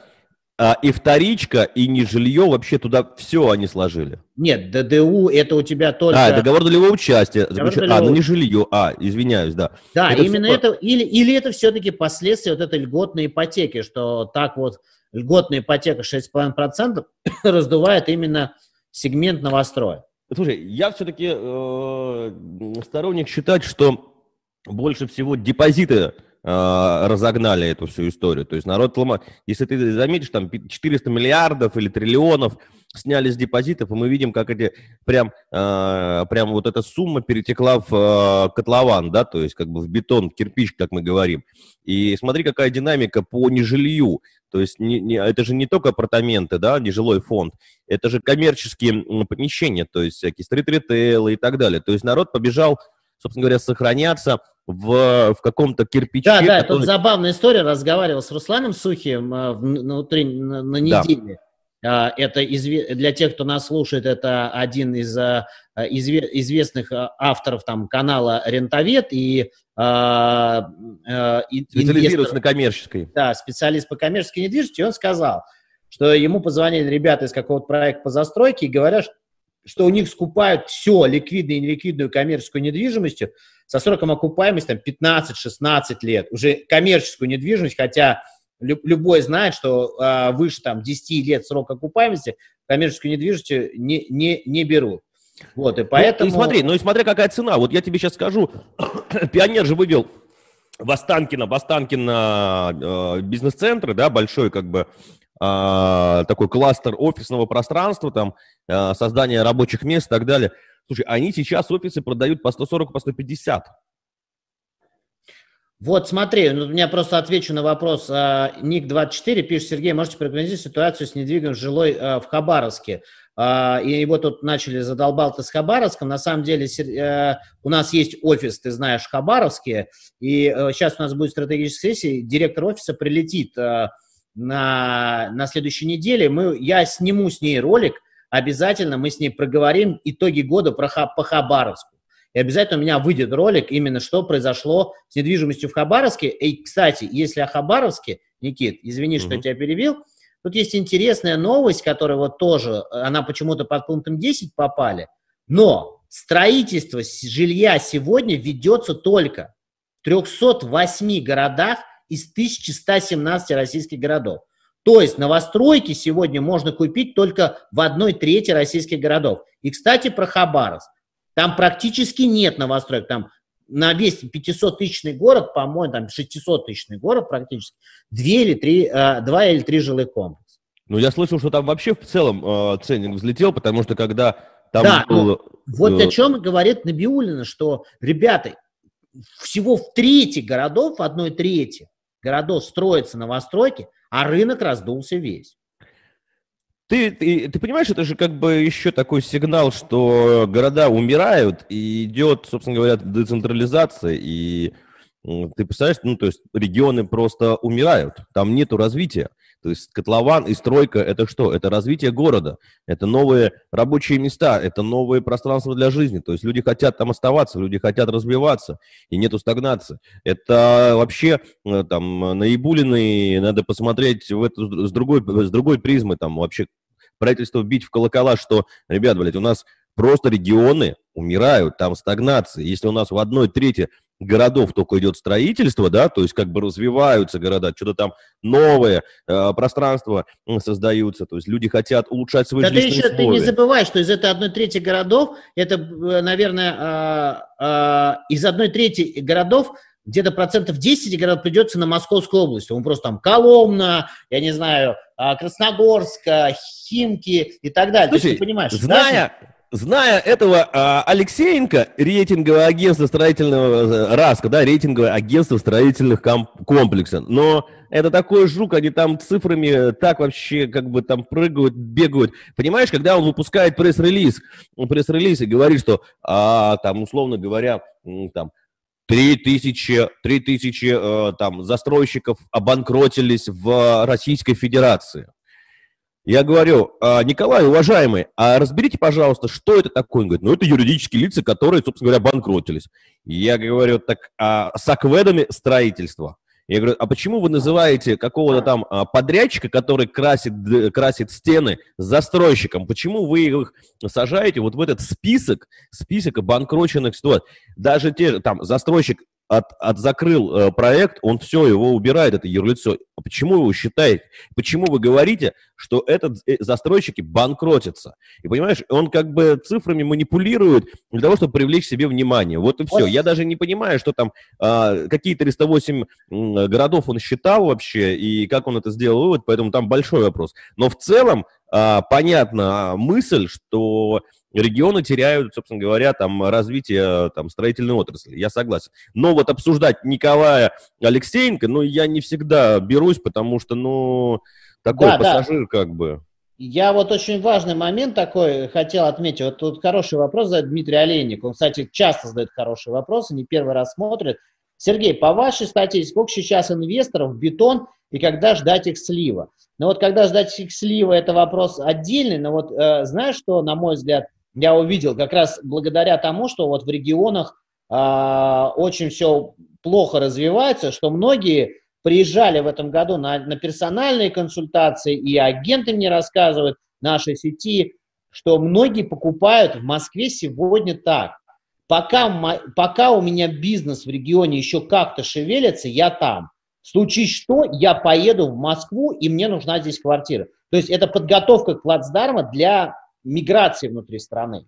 а, и вторичка, и не жилье, вообще туда все они сложили. Нет, ДДУ это у тебя только... А, договор долевого участия. Договор долевого... А, ну не жилье. А, извиняюсь, да. Да, это именно все... это, или, или это все-таки последствия вот этой льготной ипотеки, что так вот льготная ипотека 6,5% раздувает именно сегмент новостроя. Слушай, я все-таки э, сторонник считать, что больше всего депозиты разогнали эту всю историю. То есть народ ломает. Если ты заметишь, там 400 миллиардов или триллионов сняли с депозитов, и мы видим, как эти прям, э, прям вот эта сумма перетекла в э, котлован, да, то есть как бы в бетон, кирпич, как мы говорим. И смотри, какая динамика по нежилью. То есть не, не, это же не только апартаменты, да, нежилой фонд, это же коммерческие помещения, то есть всякие стрит-ритейлы и так далее. То есть народ побежал, собственно говоря, сохраняться в, в каком-то кирпиче. Да, да, который... тут забавная история. Разговаривал с Русланом Сухим э, внутри на, на неделе. Да. Это для тех, кто нас слушает, это один из а, известных а, авторов там канала Рентовед и специализируется на коммерческой. Да, специалист по коммерческой недвижимости. И он сказал, что ему позвонили ребята из какого-то проекта по застройке и говорят, что у них скупают все, ликвидную и неликвидную коммерческую недвижимость со сроком окупаемости там, 15-16 лет. Уже коммерческую недвижимость, хотя любой знает, что э, выше там 10 лет срока окупаемости коммерческую недвижимость не, не, не берут. Вот, и поэтому... Ну, и смотри, ну и смотри, какая цена. Вот я тебе сейчас скажу, Пионер же вывел в Останкино, в Останкино э, бизнес-центры, да, большой как бы такой кластер офисного пространства, там, э, создание рабочих мест и так далее. Слушай, они сейчас офисы продают по 140, по 150. Вот, смотри, ну, я просто отвечу на вопрос. А, Ник24 пишет, Сергей, можете прокомментировать ситуацию с недвигом жилой а, в Хабаровске? А, и его тут начали задолбал ты с Хабаровском. На самом деле э, у нас есть офис, ты знаешь, Хабаровске. И сейчас э, у нас будет стратегическая сессия. Директор офиса прилетит на, на следующей неделе. Мы, я сниму с ней ролик. Обязательно мы с ней проговорим итоги года про, по Хабаровску. И обязательно у меня выйдет ролик именно, что произошло с недвижимостью в Хабаровске. И, кстати, если о Хабаровске, Никит, извини, что я тебя перебил, тут есть интересная новость, которая вот тоже, она почему-то под пунктом 10 попали, но строительство жилья сегодня ведется только в 308 городах из 1117 российских городов. То есть новостройки сегодня можно купить только в одной трети российских городов. И, кстати, про Хабаровск. Там практически нет новостроек. Там на весь 500-тысячный город, по-моему, там 600-тысячный город практически, две или три, э, два или три жилых комплекса. Ну, я слышал, что там вообще в целом э, ценник взлетел, потому что когда там да, был... вот э, о чем говорит Набиулина, что, ребята, всего в трети городов, в одной трети городов строятся новостройки, а рынок раздулся весь. Ты, ты, ты понимаешь, это же как бы еще такой сигнал, что города умирают, и идет, собственно говоря, децентрализация, и ты представляешь, ну, то есть регионы просто умирают, там нету развития. То есть котлован и стройка – это что? Это развитие города, это новые рабочие места, это новые пространства для жизни. То есть люди хотят там оставаться, люди хотят развиваться, и нету стагнации. Это вообще э, там наибулины, надо посмотреть в эту, с, другой, с другой призмы, там вообще правительство бить в колокола, что, ребят, блядь, у нас просто регионы умирают, там стагнация. Если у нас в одной трети городов только идет строительство, да, то есть как бы развиваются города, что-то там новые э, пространства создаются, то есть люди хотят улучшать свои да жизненные ты еще, условия. Ты не забывай, что из этой одной трети городов, это, э, наверное, э, э, из одной трети городов где-то процентов 10 городов придется на Московскую область. Он просто там Коломна, я не знаю, а, Красногорск, Химки и так далее. Слушай, ты понимаешь, зная, да? Зная этого а, Алексеенко, рейтинговое агентство строительного, э, РАСКО, да, рейтинговое агентство строительных комплексов, но это такой жук, они там цифрами так вообще как бы там прыгают, бегают. Понимаешь, когда он выпускает пресс-релиз, пресс-релиз и говорит, что а, там, условно говоря, там, Три тысячи, три тысячи э, там, застройщиков обанкротились в Российской Федерации. Я говорю, «А, Николай, уважаемый, а разберите, пожалуйста, что это такое? Он говорит, ну, это юридические лица, которые, собственно говоря, банкротились. Я говорю, так а с акведами строительства. Я говорю, а почему вы называете какого-то там а, подрядчика, который красит, красит стены застройщиком? Почему вы их сажаете вот в этот список, список обанкроченных ситуаций? Даже те же, там, застройщик от, от закрыл э, проект, он все, его убирает, это юрлицо. А почему вы считаете? Почему вы говорите, что этот э, застройщики банкротятся? И понимаешь, он как бы цифрами манипулирует для того, чтобы привлечь себе внимание. Вот и все. Я даже не понимаю, что там э, какие 308 э, городов он считал вообще и как он это сделал вывод, поэтому там большой вопрос. Но в целом э, понятна мысль, что регионы теряют, собственно говоря, там развитие там, строительной отрасли. Я согласен. Но вот обсуждать Николая Алексеенко, ну, я не всегда берусь, потому что, ну, такой да, пассажир да. как бы. Я вот очень важный момент такой хотел отметить. Вот тут хороший вопрос задает Дмитрий Олейник. Он, кстати, часто задает хорошие вопросы, не первый раз смотрит. Сергей, по вашей статье, сколько сейчас инвесторов в бетон и когда ждать их слива? Ну вот когда ждать их слива, это вопрос отдельный, но вот э, знаешь, что, на мой взгляд, я увидел как раз благодаря тому, что вот в регионах э, очень все плохо развивается, что многие приезжали в этом году на, на персональные консультации, и агенты мне рассказывают нашей сети, что многие покупают в Москве сегодня так. Пока, пока у меня бизнес в регионе еще как-то шевелится, я там. В случае что, я поеду в Москву, и мне нужна здесь квартира. То есть это подготовка к плацдарма для миграции внутри страны.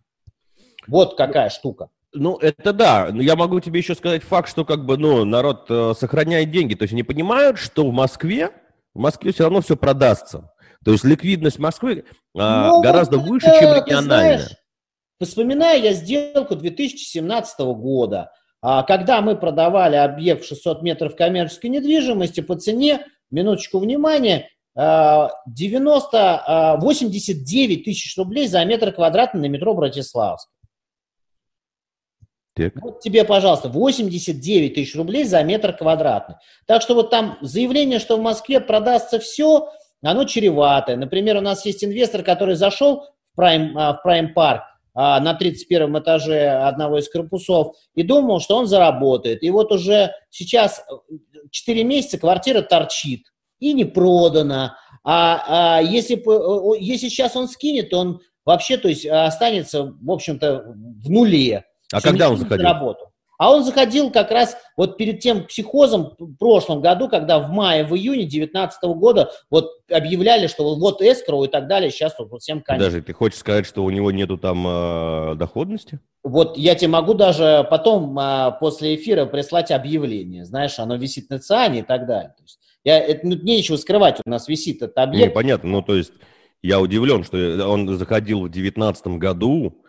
Вот какая штука. Ну, это да. Но я могу тебе еще сказать факт, что как бы, ну, народ э, сохраняет деньги. То есть они понимают, что в Москве, в Москве все равно все продастся. То есть ликвидность Москвы э, ну, гораздо вот выше, чем региональная. Знаешь, вспоминаю я сделку 2017 года, а, когда мы продавали объект 600 метров коммерческой недвижимости по цене, минуточку внимания, 90, 89 тысяч рублей за метр квадратный на метро Братиславск. Так. Вот тебе, пожалуйста, 89 тысяч рублей за метр квадратный. Так что вот там заявление, что в Москве продастся все, оно чреватое. Например, у нас есть инвестор, который зашел в Prime, а, в Prime Park а, на 31 этаже одного из корпусов и думал, что он заработает. И вот уже сейчас 4 месяца квартира торчит и не продано. А, а если, если сейчас он скинет, он вообще то есть, останется, в общем-то, в нуле. А когда он заходил? Работу. А он заходил как раз вот перед тем психозом в прошлом году, когда в мае, в июне 2019 года вот объявляли, что вот эскроу и так далее, сейчас вот всем конец. Даже ты хочешь сказать, что у него нету там э, доходности? Вот я тебе могу даже потом э, после эфира прислать объявление, знаешь, оно висит на ЦИАНе и так далее. То есть я, это, ну, нечего скрывать, у нас висит этот объект. Не, понятно, ну то есть я удивлен, что он заходил в 2019 году,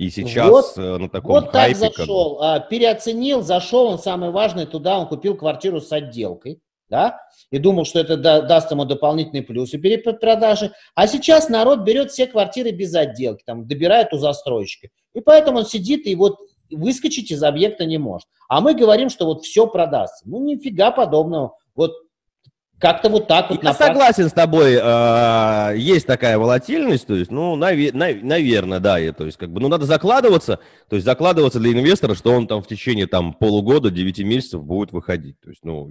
и сейчас вот, э, на таком вот хайпе... Вот так зашел, как... переоценил, зашел, он самый важный туда, он купил квартиру с отделкой, да, и думал, что это да, даст ему дополнительные плюсы при продаже. А сейчас народ берет все квартиры без отделки, там, добирает у застройщика. И поэтому он сидит и вот выскочить из объекта не может. А мы говорим, что вот все продастся. Ну, нифига подобного. Вот как-то вот так вот. Я согласен с тобой, э, есть такая волатильность, то есть, ну, наве- нав- наверное, да, и, то есть, как бы, ну, надо закладываться, то есть, закладываться для инвестора, что он там в течение, там, полугода, 9 месяцев будет выходить, то есть, ну,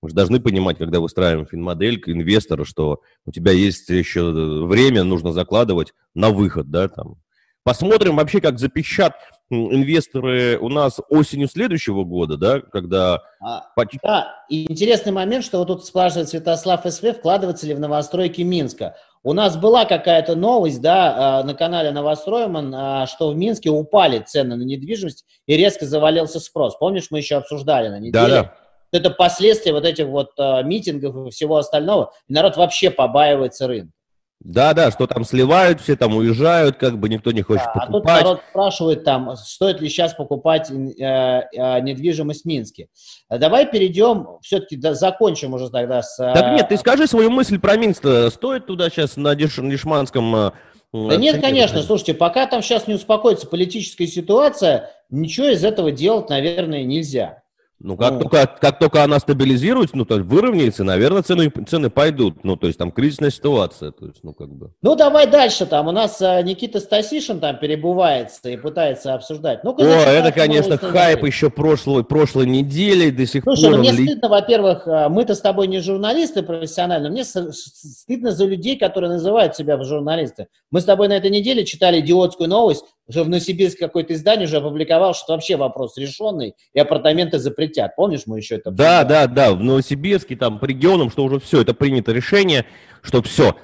мы же должны понимать, когда выстраиваем финмодель к инвестору, что у тебя есть еще время, нужно закладывать на выход, да, там. Посмотрим вообще, как запищат инвесторы у нас осенью следующего года, да, когда... А, да, и интересный момент, что вот тут спрашивает Святослав СВ, вкладываться ли в новостройки Минска. У нас была какая-то новость, да, а, на канале Новостройман, а, что в Минске упали цены на недвижимость и резко завалился спрос. Помнишь, мы еще обсуждали на неделе? Да, да. Это последствия вот этих вот митингов и всего остального. И народ вообще побаивается рынка. Да, да, что там сливают, все там уезжают, как бы никто не хочет да, покупать. А тут народ спрашивает там, стоит ли сейчас покупать э, э, недвижимость в Минске. Давай перейдем, все-таки да, закончим уже тогда с... Э, так нет, ты скажи свою мысль про Минск. Стоит туда сейчас на Деш, Дешманском... Э, да нет, конечно, слушайте, пока там сейчас не успокоится политическая ситуация, ничего из этого делать, наверное, нельзя. Ну, как, ну, только, как только она стабилизируется, ну, то есть выровняется, наверное, цены, цены пойдут. Ну, то есть там кризисная ситуация. То есть, ну, как бы. Ну, давай дальше там. У нас а, Никита Стасишин там перебывается и пытается обсуждать. Ну, О, это, конечно, хайп еще прошлой, прошлой недели до сих Слушай, пор. Ну, мне ли... стыдно, во-первых, а, мы-то с тобой не журналисты профессионально, мне стыдно за людей, которые называют себя журналисты. Мы с тобой на этой неделе читали идиотскую новость, что в Новосибирске какое-то издание уже опубликовало, что вообще вопрос решенный, и апартаменты запретят. Помнишь, мы еще это... Да, да, да, в Новосибирске, там, по регионам, что уже все, это принято решение, что все,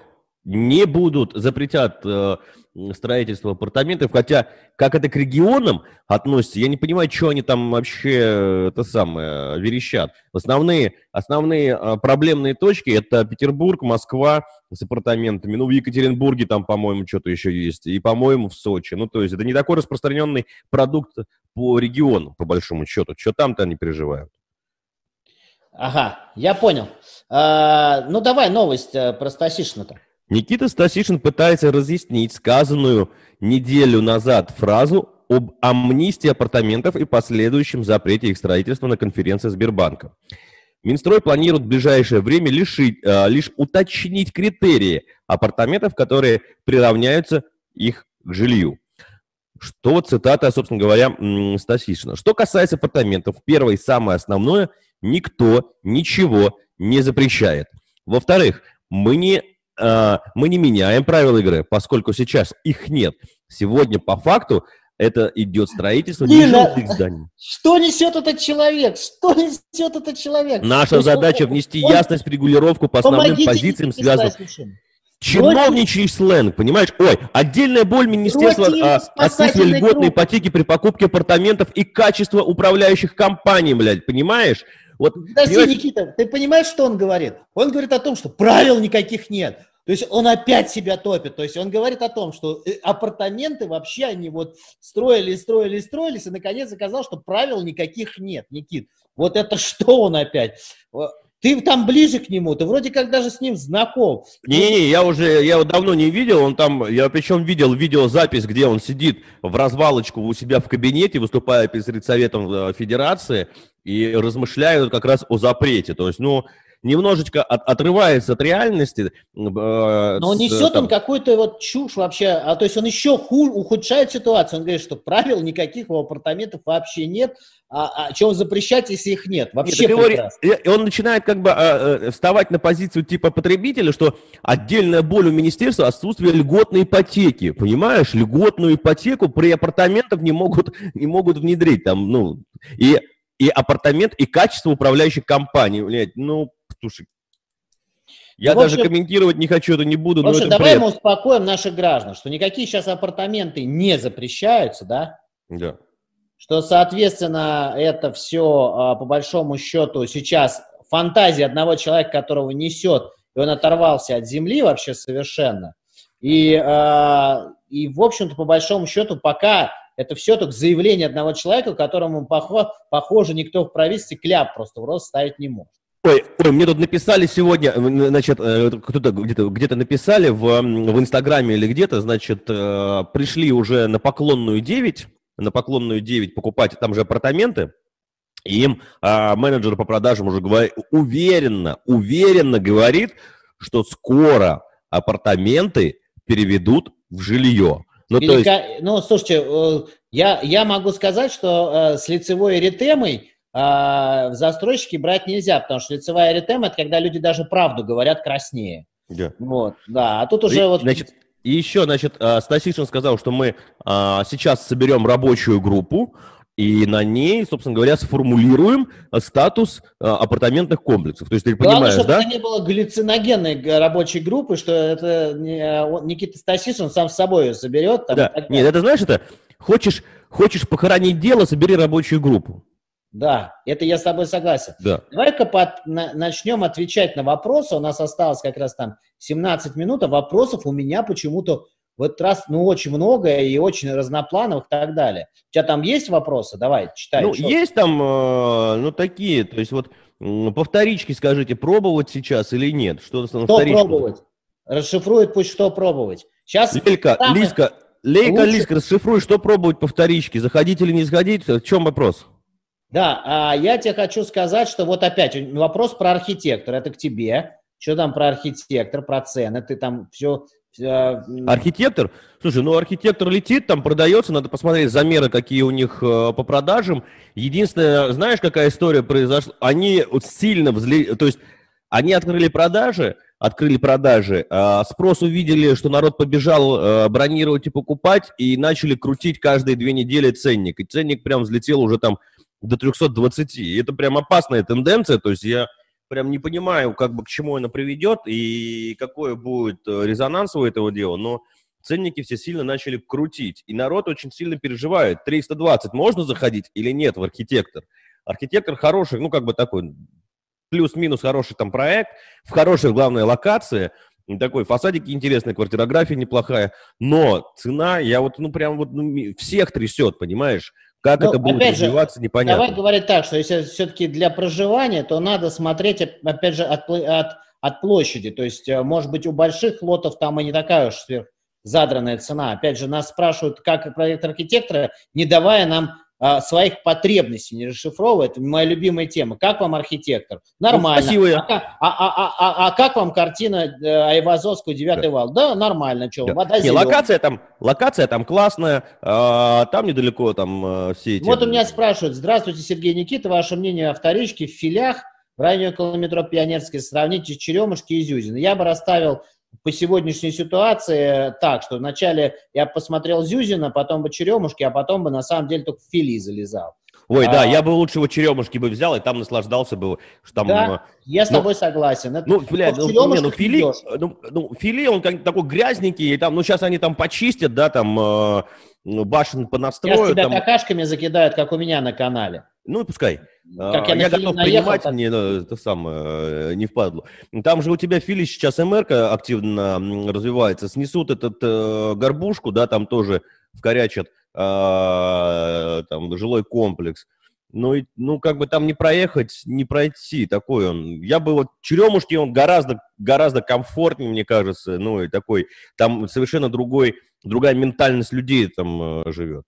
не будут, запретят э, строительство апартаментов, хотя как это к регионам относится, я не понимаю, что они там вообще э, это самое верещат. Основные, основные э, проблемные точки это Петербург, Москва с апартаментами, ну в Екатеринбурге там, по-моему, что-то еще есть, и, по-моему, в Сочи. Ну то есть это не такой распространенный продукт по региону, по большому счету. Что там-то они переживают? Ага, я понял. А, ну давай новость э, про Стасишина-то. Никита Стасишин пытается разъяснить сказанную неделю назад фразу об амнистии апартаментов и последующем запрете их строительства на конференции Сбербанка. Минстрой планирует в ближайшее время лишить, э, лишь уточнить критерии апартаментов, которые приравняются их к жилью. Что цитата, собственно говоря, Стасишина. Что касается апартаментов, первое и самое основное, никто ничего не запрещает. Во-вторых, мы не мы не меняем правила игры, поскольку сейчас их нет. Сегодня по факту это идет строительство нежилых зданий. Что несет этот человек? Что несет этот человек? Наша задача внести он, ясность в регулировку по основным позициям, связанным... Чиновничий сленг, понимаешь? Ой, отдельная боль Министерства а, отсутствия льготной ипотеки при покупке апартаментов и качество управляющих компаний, блядь, понимаешь? Вот, Подожди, понимаешь... Никита, ты понимаешь, что он говорит? Он говорит о том, что правил никаких нет. То есть он опять себя топит. То есть он говорит о том, что э, апартаменты вообще они вот строили, строили, строились, и наконец оказалось, что правил никаких нет, Никит. Вот это что он опять? Ты там ближе к нему, ты вроде как даже с ним знаком. Не-не-не, я уже, я его давно не видел, он там, я причем видел видеозапись, где он сидит в развалочку у себя в кабинете, выступая перед Советом э, Федерации и размышляют как раз о запрете. То есть, ну, немножечко от, отрывается от реальности. Э, Но он несет там... он какую-то вот чушь вообще, а то есть он еще хуже, ухудшает ситуацию. Он говорит, что правил никаких у апартаментов вообще нет, а, а чего запрещать, если их нет? Вообще нет, и он начинает как бы а, вставать на позицию типа потребителя, что отдельная боль у министерства отсутствие льготной ипотеки, понимаешь? Льготную ипотеку при апартаментах не могут, не могут внедрить там, ну, и и апартамент, и качество управляющей компании. Блядь, ну, слушай, я ну, даже общем, комментировать не хочу, это не буду. В общем, давай бред. мы успокоим наших граждан, что никакие сейчас апартаменты не запрещаются, да? Да. Что, соответственно, это все, а, по большому счету, сейчас фантазия одного человека, которого несет, и он оторвался от земли вообще совершенно. И, а, и в общем-то, по большому счету, пока это все только заявление одного человека, которому, похоже, похоже никто в правительстве кляп просто в рост ставить не может. Ой, ой, мне тут написали сегодня, значит, э, кто-то где-то где написали в, в Инстаграме или где-то, значит, э, пришли уже на поклонную 9, на поклонную 9 покупать там же апартаменты, и им а, менеджер по продажам уже говорит, уверенно, уверенно говорит, что скоро апартаменты переведут в жилье. Ну, Велика... то есть... ну слушайте, э, я, я могу сказать, что с лицевой эритемой а, в застройщики брать нельзя, потому что лицевая эритема – это когда люди даже правду говорят краснее. Да. Вот, да, а тут уже и, вот... Значит, и еще, значит, а, Стасишин сказал, что мы а, сейчас соберем рабочую группу, и на ней, собственно говоря, сформулируем статус а, апартаментных комплексов. То есть ты Главное, понимаешь, чтобы да? это не было галлюциногенной рабочей группы, что это Никита Стасишин сам с собой соберет. Там, да. Нет, это знаешь, это хочешь, хочешь похоронить дело, собери рабочую группу. Да, это я с тобой согласен. Да. Давай-ка под, на, начнем отвечать на вопросы. У нас осталось как раз там 17 минут, а вопросов у меня почему-то в этот раз, ну, очень много и очень разноплановых и так далее. У тебя там есть вопросы? Давай, читай. Ну, что есть там, э, ну, такие, то есть вот по вторичке скажите, пробовать сейчас или нет? Что, что пробовать? Расшифрует пусть, что пробовать. Сейчас... Лелька, самое... Лиска, Лейка. Лиска, расшифруй, что пробовать по вторичке? Заходить или не заходить? В чем вопрос? Да, а я тебе хочу сказать, что вот опять вопрос про архитектора, это к тебе. Что там про архитектор, про цены, ты там все... Архитектор? Слушай, ну архитектор летит, там продается, надо посмотреть замеры, какие у них э, по продажам. Единственное, знаешь, какая история произошла? Они вот сильно взлетели, то есть Они открыли продажи, открыли продажи, а, спрос увидели, что народ побежал а, бронировать и покупать, и начали крутить каждые две недели ценник. И ценник прям взлетел уже там до 320. И это прям опасная тенденция, то есть я прям не понимаю, как бы к чему она приведет и какой будет э, резонанс у этого дела, но ценники все сильно начали крутить, и народ очень сильно переживает. 320 можно заходить или нет в архитектор? Архитектор хороший, ну, как бы такой плюс-минус хороший там проект, в хорошей, главной локации, такой фасадики интересные, квартирография неплохая, но цена, я вот, ну, прям вот ну, всех трясет, понимаешь? Как ну, это будет развиваться, же, непонятно. Давай говорить так, что если все-таки для проживания, то надо смотреть, опять же, от, от, от площади. То есть, э, может быть, у больших лотов там и не такая уж сверх задранная цена. Опять же, нас спрашивают, как проект архитектора, не давая нам а, своих потребностей не расшифровывает. Это моя любимая тема. Как вам архитектор? Нормально. Ну, спасибо. А, а, а, а, а как вам картина э, Айвазовского «Девятый да. вал»? Да, нормально. Что, да. вода Не, локация там, локация там классная, а, там недалеко там э, все эти... Вот у меня спрашивают. Здравствуйте, Сергей Никита. Ваше мнение о вторичке в филях в районе около метро Пионерской. Сравните Черемушки и Зюзина. Я бы расставил по сегодняшней ситуации так, что вначале я посмотрел Зюзина, потом бы Черемушки, а потом бы на самом деле только в Фили залезал. Ой, а, да, я бы лучше его черемушки бы взял, и там наслаждался бы. Что там, да, э, я с но, тобой согласен. Это, ну, блядь, ну, не, ну, фили, ну, ну, фили, он как, такой грязненький, и там, ну, сейчас они там почистят, да, там, э, ну, башен понастроят. Сейчас тебя там... какашками закидают, как у меня на канале. Ну, пускай. Как я, я готов наехал, принимать, так... мне ну, это самое, э, не впадло. Там же у тебя Фили сейчас МРК активно развивается. Снесут этот э, горбушку, да, там тоже вкорячат э, там жилой комплекс. Ну, и, ну, как бы там не проехать, не пройти, такой он. Я бы вот, Черемушки, он гораздо, гораздо комфортнее, мне кажется, ну, и такой, там совершенно другой, другая ментальность людей там э, живет.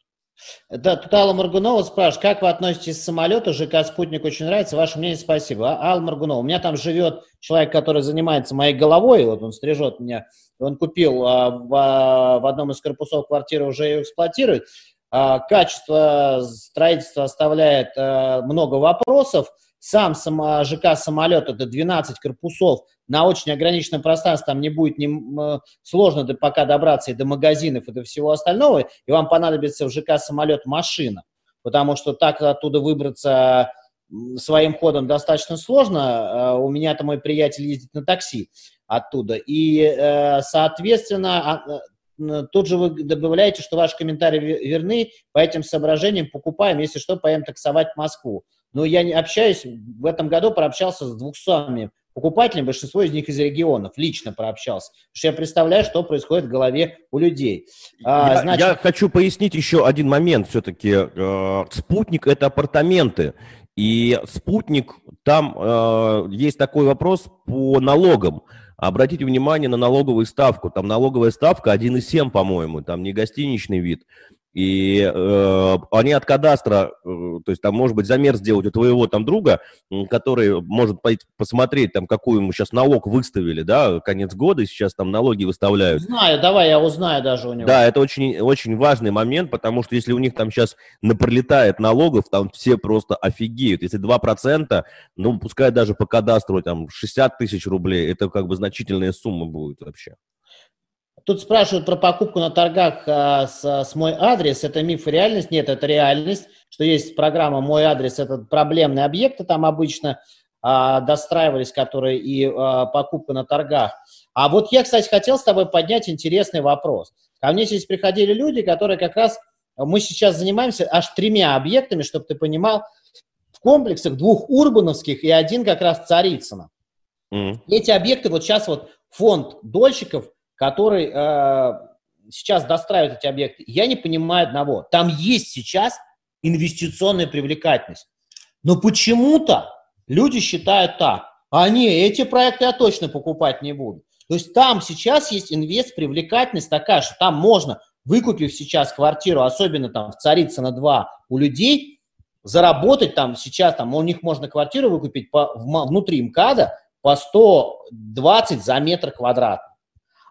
Да, тут Алла Маргунова спрашивает, как вы относитесь к самолету? ЖК «Спутник» очень нравится. Ваше мнение, спасибо. А, Алла Маргунова, у меня там живет человек, который занимается моей головой, вот он стрижет меня. Он купил а, в, а, в одном из корпусов квартиры, уже ее эксплуатирует. А, качество строительства оставляет а, много вопросов. Сам сама, ЖК «Самолет» — это 12 корпусов на очень ограниченном пространстве, там не будет не, сложно до, пока добраться и до магазинов, и до всего остального, и вам понадобится в ЖК «Самолет» машина, потому что так оттуда выбраться своим ходом достаточно сложно. А, у меня-то мой приятель ездит на такси оттуда. И, э, соответственно, а, тут же вы добавляете, что ваши комментарии верны, по этим соображениям покупаем, если что, поем таксовать в Москву. Но я не общаюсь, в этом году прообщался с 200 покупателями, большинство из них из регионов, лично прообщался. Потому что я представляю, что происходит в голове у людей. А, я, значит... я хочу пояснить еще один момент все-таки. Э, спутник – это апартаменты. И спутник, там э, есть такой вопрос по налогам. Обратите внимание на налоговую ставку. Там налоговая ставка 1,7, по-моему, там не гостиничный вид. И э, они от кадастра, э, то есть там, может быть, замер сделать у твоего там друга, который может пойти посмотреть, там, какую ему сейчас налог выставили, да, конец года, сейчас там налоги выставляют. Знаю, давай я узнаю даже у него. Да, это очень, очень важный момент, потому что если у них там сейчас напролетает налогов, там все просто офигеют. Если 2%, ну, пускай даже по кадастру там 60 тысяч рублей, это как бы значительная сумма будет вообще. Тут спрашивают про покупку на торгах а, с, с мой адрес. Это миф и реальность? Нет, это реальность, что есть программа «Мой адрес». Это проблемные объекты там обычно а, достраивались, которые и а, покупка на торгах. А вот я, кстати, хотел с тобой поднять интересный вопрос. Ко мне здесь приходили люди, которые как раз... Мы сейчас занимаемся аж тремя объектами, чтобы ты понимал, в комплексах двух урбановских и один как раз Царицына. Mm. Эти объекты вот сейчас вот фонд дольщиков который э, сейчас достраивает эти объекты, я не понимаю одного. Там есть сейчас инвестиционная привлекательность. Но почему-то люди считают так. А не, эти проекты я точно покупать не буду. То есть там сейчас есть инвест-привлекательность такая, что там можно, выкупив сейчас квартиру, особенно там в Царицыно 2 у людей, заработать там сейчас, там у них можно квартиру выкупить по, внутри МКАДа по 120 за метр квадратный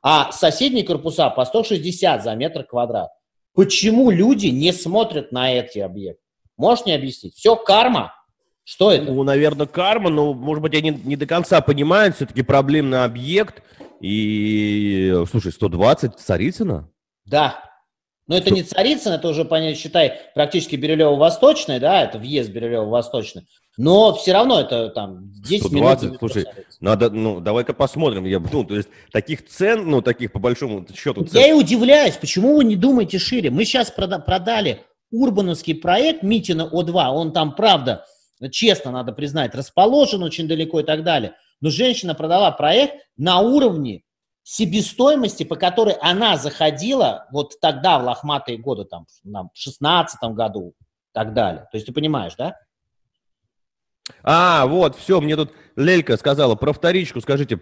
а соседние корпуса по 160 за метр квадрат. Почему люди не смотрят на эти объекты? Можешь мне объяснить? Все карма. Что это? Ну, наверное, карма, но, может быть, они не до конца понимают все-таки проблемный объект. И, слушай, 120 Царицына? Да. Но это не Царицын, это уже, считай, практически Бирюлево-Восточный, да, это въезд Бирюлево-Восточный. Но все равно это там 10 120, минут. Слушай, надо, ну, давай-ка посмотрим. Я, ну, то есть таких цен, ну, таких по большому счету цен. Я и удивляюсь, почему вы не думаете шире. Мы сейчас прода- продали урбановский проект Митина О2, он там, правда, честно надо признать, расположен очень далеко и так далее. Но женщина продала проект на уровне себестоимости, по которой она заходила вот тогда, в лохматые годы, там, в 16 году и так далее. То есть ты понимаешь, да? А, вот, все, мне тут Лелька сказала про вторичку, скажите,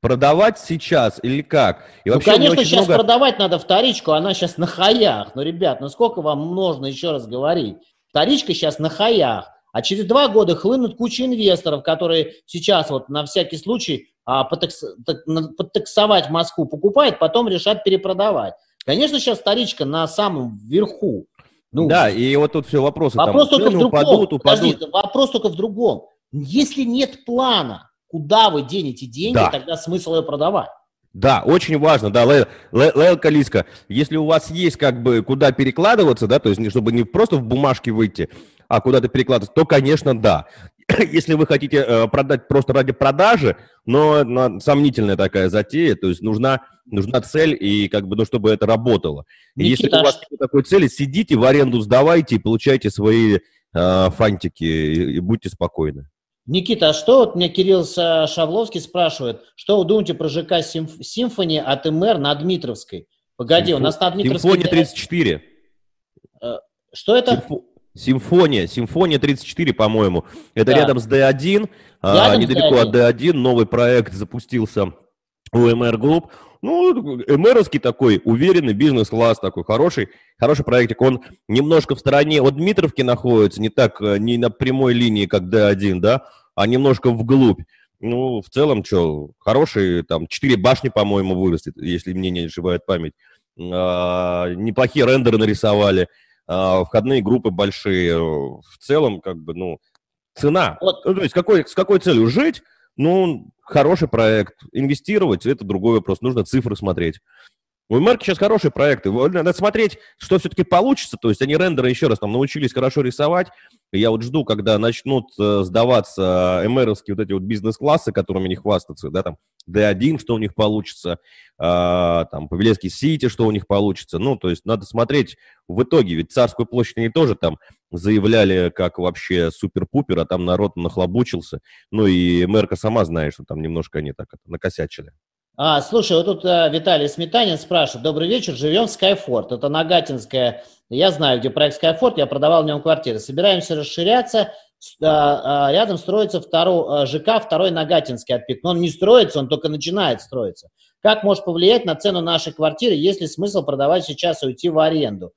продавать сейчас или как? И ну, конечно, сейчас много... продавать надо вторичку, она сейчас на хаях. Ну, ребят, ну сколько вам нужно еще раз говорить? Вторичка сейчас на хаях. А через два года хлынут куча инвесторов, которые сейчас вот на всякий случай а, потакс, так, подтаксовать Москву покупают, потом решат перепродавать. Конечно, сейчас вторичка на самом верху. Ну, да, и вот тут все вопросы. Вопрос там, только в другом. Упадут, упадут. Подожди, вопрос только в другом. Если нет плана, куда вы денете деньги, да. тогда смысл ее продавать. Да, очень важно, да, Лейла, Лейла Калиска, если у вас есть как бы куда перекладываться, да, то есть чтобы не просто в бумажке выйти, а куда-то перекладываться, то, конечно, да. Если вы хотите э, продать просто ради продажи, но, но сомнительная такая затея, то есть нужна нужна цель и как бы, ну, чтобы это работало. И если у вас нет такой цели, сидите в аренду, сдавайте и получайте свои э, фантики и, и будьте спокойны. Никита, а что вот мне Кирилл Шавловский спрашивает, что вы думаете про ЖК Симф... Симфони от МР на Дмитровской? Погоди, Симфо... у нас на Дмитровской... Симфония 34. Э, что это? Симфо... Симфония, Симфония 34, по-моему. Это да. рядом с D1, а, недалеко D1. от D1. Новый проект запустился у MR Group. Ну, MR-овский такой, уверенный бизнес-класс такой, хороший, хороший проектик. Он немножко в стороне от Дмитровки находится, не так, э, не на прямой линии, как D1, да, а немножко вглубь. Ну, в целом, что, хороший, там, четыре башни, по-моему, вырастет, если мне не ошибает память. А, неплохие рендеры нарисовали, входные группы большие. В целом, как бы, ну, цена. Вот. Ну, то есть, какой, с какой целью жить? Ну, хороший проект. Инвестировать – это другой вопрос. Нужно цифры смотреть. У Марки сейчас хорошие проекты. Надо смотреть, что все-таки получится. То есть они рендеры, еще раз, там научились хорошо рисовать. Я вот жду, когда начнут э, сдаваться МРовские вот эти вот бизнес-классы, которыми они хвастаются, да, там D1, что у них получится, э, там Павелецкий Сити, что у них получится. Ну, то есть надо смотреть в итоге. Ведь Царскую площадь они тоже там заявляли как вообще супер-пупер, а там народ нахлобучился. Ну и Мерка сама знает, что там немножко они так накосячили. А, слушай, вот тут а, Виталий Сметанин спрашивает. Добрый вечер, живем в Скайфорд. Это Нагатинская. Я знаю, где проект Скайфорд, я продавал в нем квартиры. Собираемся расширяться. А, а, рядом строится второй, а, ЖК, второй Нагатинский отпик. Но он не строится, он только начинает строиться. Как может повлиять на цену нашей квартиры, есть ли смысл продавать сейчас и уйти в аренду?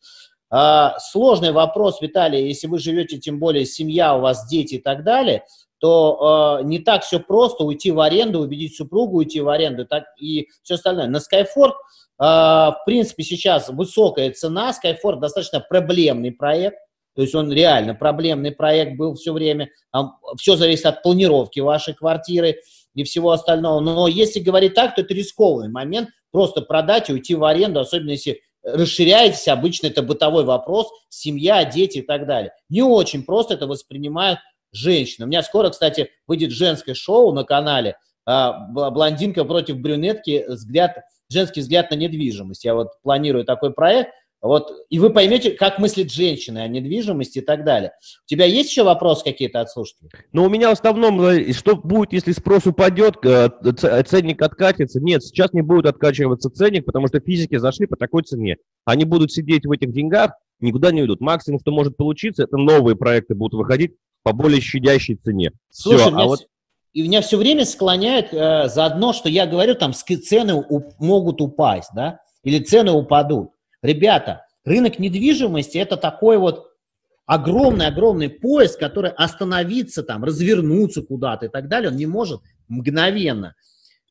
Сложный вопрос, Виталий, если вы живете, тем более семья, у вас дети и так далее – то э, не так все просто уйти в аренду, убедить супругу уйти в аренду так, и все остальное. На Skyford, в принципе, сейчас высокая цена. Skyford достаточно проблемный проект. То есть он реально проблемный проект был все время. Все зависит от планировки вашей квартиры и всего остального. Но если говорить так, то это рискованный момент просто продать и уйти в аренду, особенно если расширяетесь, обычно это бытовой вопрос, семья, дети и так далее. Не очень просто это воспринимают женщин. У меня скоро, кстати, выйдет женское шоу на канале а, «Блондинка против брюнетки. Взгляд, женский взгляд на недвижимость». Я вот планирую такой проект. Вот, и вы поймете, как мыслит женщина о недвижимости и так далее. У тебя есть еще вопросы какие-то от слушателей? Ну, у меня в основном, э, что будет, если спрос упадет, э, ценник откатится? Нет, сейчас не будет откачиваться ценник, потому что физики зашли по такой цене. Они будут сидеть в этих деньгах, никуда не уйдут. Максимум, что может получиться, это новые проекты будут выходить по более щадящей цене. Слушай, Все, а вот... и меня все время склоняет э, заодно, что я говорю, там цены у, могут упасть, да, или цены упадут. Ребята, рынок недвижимости это такой вот огромный-огромный поезд, который остановиться там, развернуться куда-то и так далее, он не может мгновенно.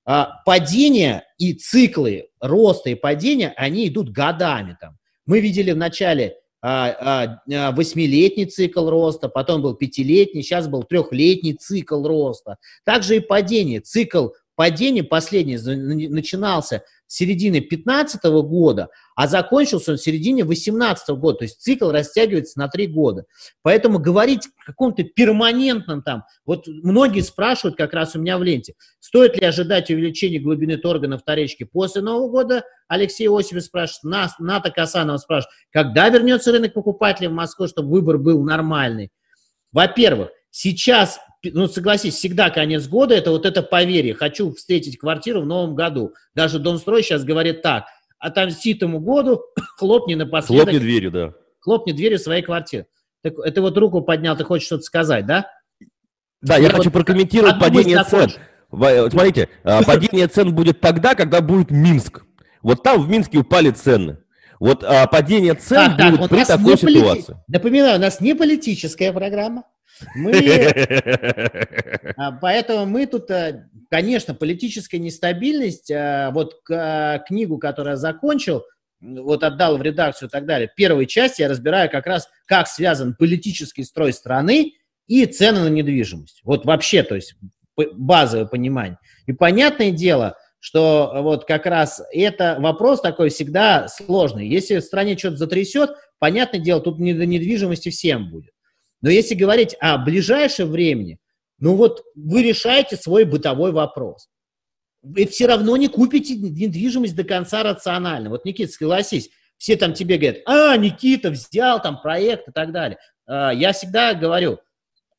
А, падение и циклы роста и падения, они идут годами там. Мы видели в начале восьмилетний цикл роста, потом был пятилетний, сейчас был трехлетний цикл роста. Также и падение. Цикл падения последний начинался середины 2015 года, а закончился он в середине 2018 года. То есть цикл растягивается на три года. Поэтому говорить о каком-то перманентном там, вот многие спрашивают как раз у меня в ленте, стоит ли ожидать увеличения глубины торга на вторичке после Нового года? Алексей Осипов спрашивает, нас, Ната Касанова спрашивает, когда вернется рынок покупателей в Москву, чтобы выбор был нормальный? Во-первых, сейчас ну, согласись, всегда конец года, это вот это поверье. Хочу встретить квартиру в новом году. Даже Донстрой сейчас говорит так, отомстит ему году, хлопни напоследок. Хлопни дверью, да. Хлопни дверью своей квартиры. Так, это вот руку поднял, ты хочешь что-то сказать, да? Да, я, я хочу вот прокомментировать падение цен. Смотрите, а, падение цен будет тогда, когда будет Минск. Вот там в Минске упали цены. Вот а, падение цен так, будет так, при такой ситуации. Полит... Напоминаю, у нас не политическая программа. Мы, а, поэтому мы тут, э, конечно, политическая нестабильность, э, вот книгу, которую я закончил, вот отдал в редакцию и так далее, в первой части я разбираю как раз, как связан политический строй страны и цены на недвижимость. Вот вообще, то есть базовое понимание. И понятное дело, что вот как раз это вопрос такой всегда сложный. Если в стране что-то затрясет, понятное дело, тут не до недвижимости всем будет. Но если говорить о ближайшем времени, ну вот вы решаете свой бытовой вопрос. Вы все равно не купите недвижимость до конца рационально. Вот, Никита, согласись, все там тебе говорят, а, Никита взял там проект и так далее. А, я всегда говорю,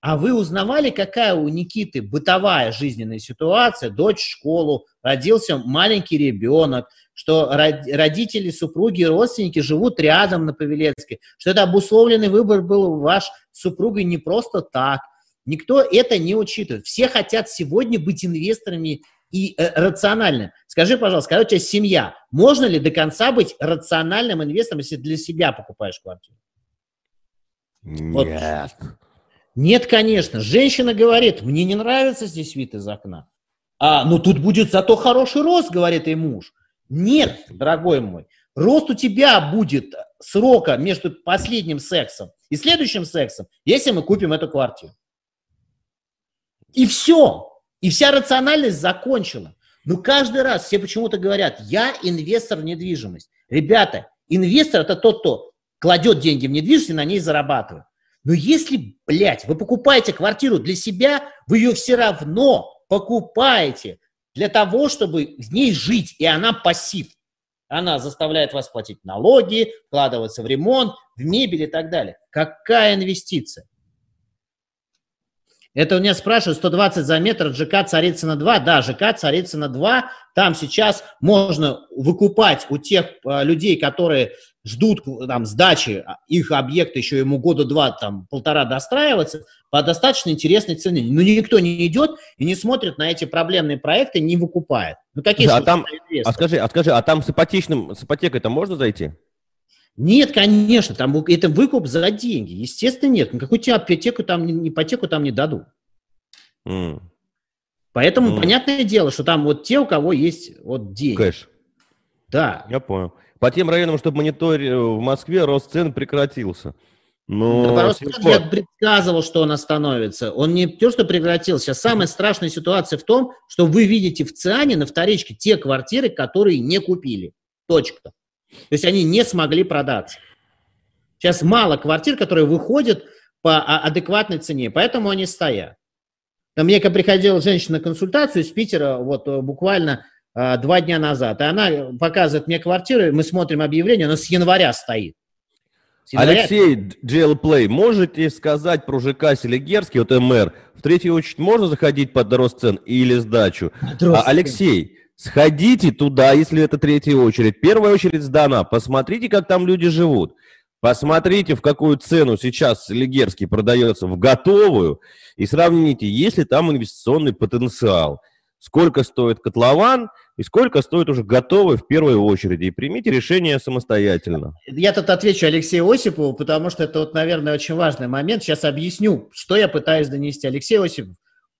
а вы узнавали, какая у Никиты бытовая жизненная ситуация? Дочь в школу, родился маленький ребенок, что родители, супруги, родственники живут рядом на Павелецкой, что это обусловленный выбор был ваш супругой не просто так. Никто это не учитывает. Все хотят сегодня быть инвесторами и э, рационально. Скажи, пожалуйста, когда у тебя семья, можно ли до конца быть рациональным инвестором, если для себя покупаешь квартиру? Нет. Вот. Нет, конечно. Женщина говорит, мне не нравится здесь вид из окна. А, ну тут будет зато хороший рост, говорит ей муж. Нет, дорогой мой, рост у тебя будет срока между последним сексом и следующим сексом, если мы купим эту квартиру. И все. И вся рациональность закончена. Но каждый раз все почему-то говорят, я инвестор в недвижимость. Ребята, инвестор это тот, кто кладет деньги в недвижимость и на ней зарабатывает. Но если, блядь, вы покупаете квартиру для себя, вы ее все равно покупаете для того, чтобы в ней жить, и она пассив. Она заставляет вас платить налоги, вкладываться в ремонт, в мебель и так далее. Какая инвестиция? Это у меня спрашивают, 120 за метр, ЖК Царицына 2. Да, ЖК Царицына 2. Там сейчас можно выкупать у тех э, людей, которые ждут там сдачи, а, их объекты еще ему года два, там полтора достраиваться, по достаточно интересной цене. Но никто не идет и не смотрит на эти проблемные проекты, не выкупает. Ну какие а там, а скажи, а скажи, а там с ипотечным, с ипотекой-то можно зайти? Нет, конечно, там это выкуп за деньги. Естественно, нет. Никакую тебе ипотеку там, ипотеку там не дадут. Mm. Поэтому mm. понятное дело, что там вот те, у кого есть вот деньги. Кэш. Да. Я понял. По тем районам, чтобы мониторить в Москве, рост цен прекратился. Но цен я предсказывал, что он остановится. Он не то, что прекратился. Самая страшная ситуация в том, что вы видите в ЦИАНе на вторичке те квартиры, которые не купили. Точка. То есть они не смогли продаться. Сейчас мало квартир, которые выходят по а, адекватной цене, поэтому они стоят. Мне когда приходила женщина на консультацию из Питера, вот э, буквально э, два дня назад, и она показывает мне квартиру, мы смотрим объявление, оно с января стоит. С января... Алексей GL Play, можете сказать про ЖК Селигерский, вот МР, в третью очередь можно заходить под рост цен или сдачу? А, Алексей, Сходите туда, если это третья очередь. Первая очередь сдана. Посмотрите, как там люди живут. Посмотрите, в какую цену сейчас Лигерский продается в готовую, и сравните, есть ли там инвестиционный потенциал. Сколько стоит котлован и сколько стоит уже готовый в первой очереди. И примите решение самостоятельно. Я тут отвечу Алексею Осипову, потому что это, вот, наверное, очень важный момент. Сейчас объясню, что я пытаюсь донести. Алексей Осипов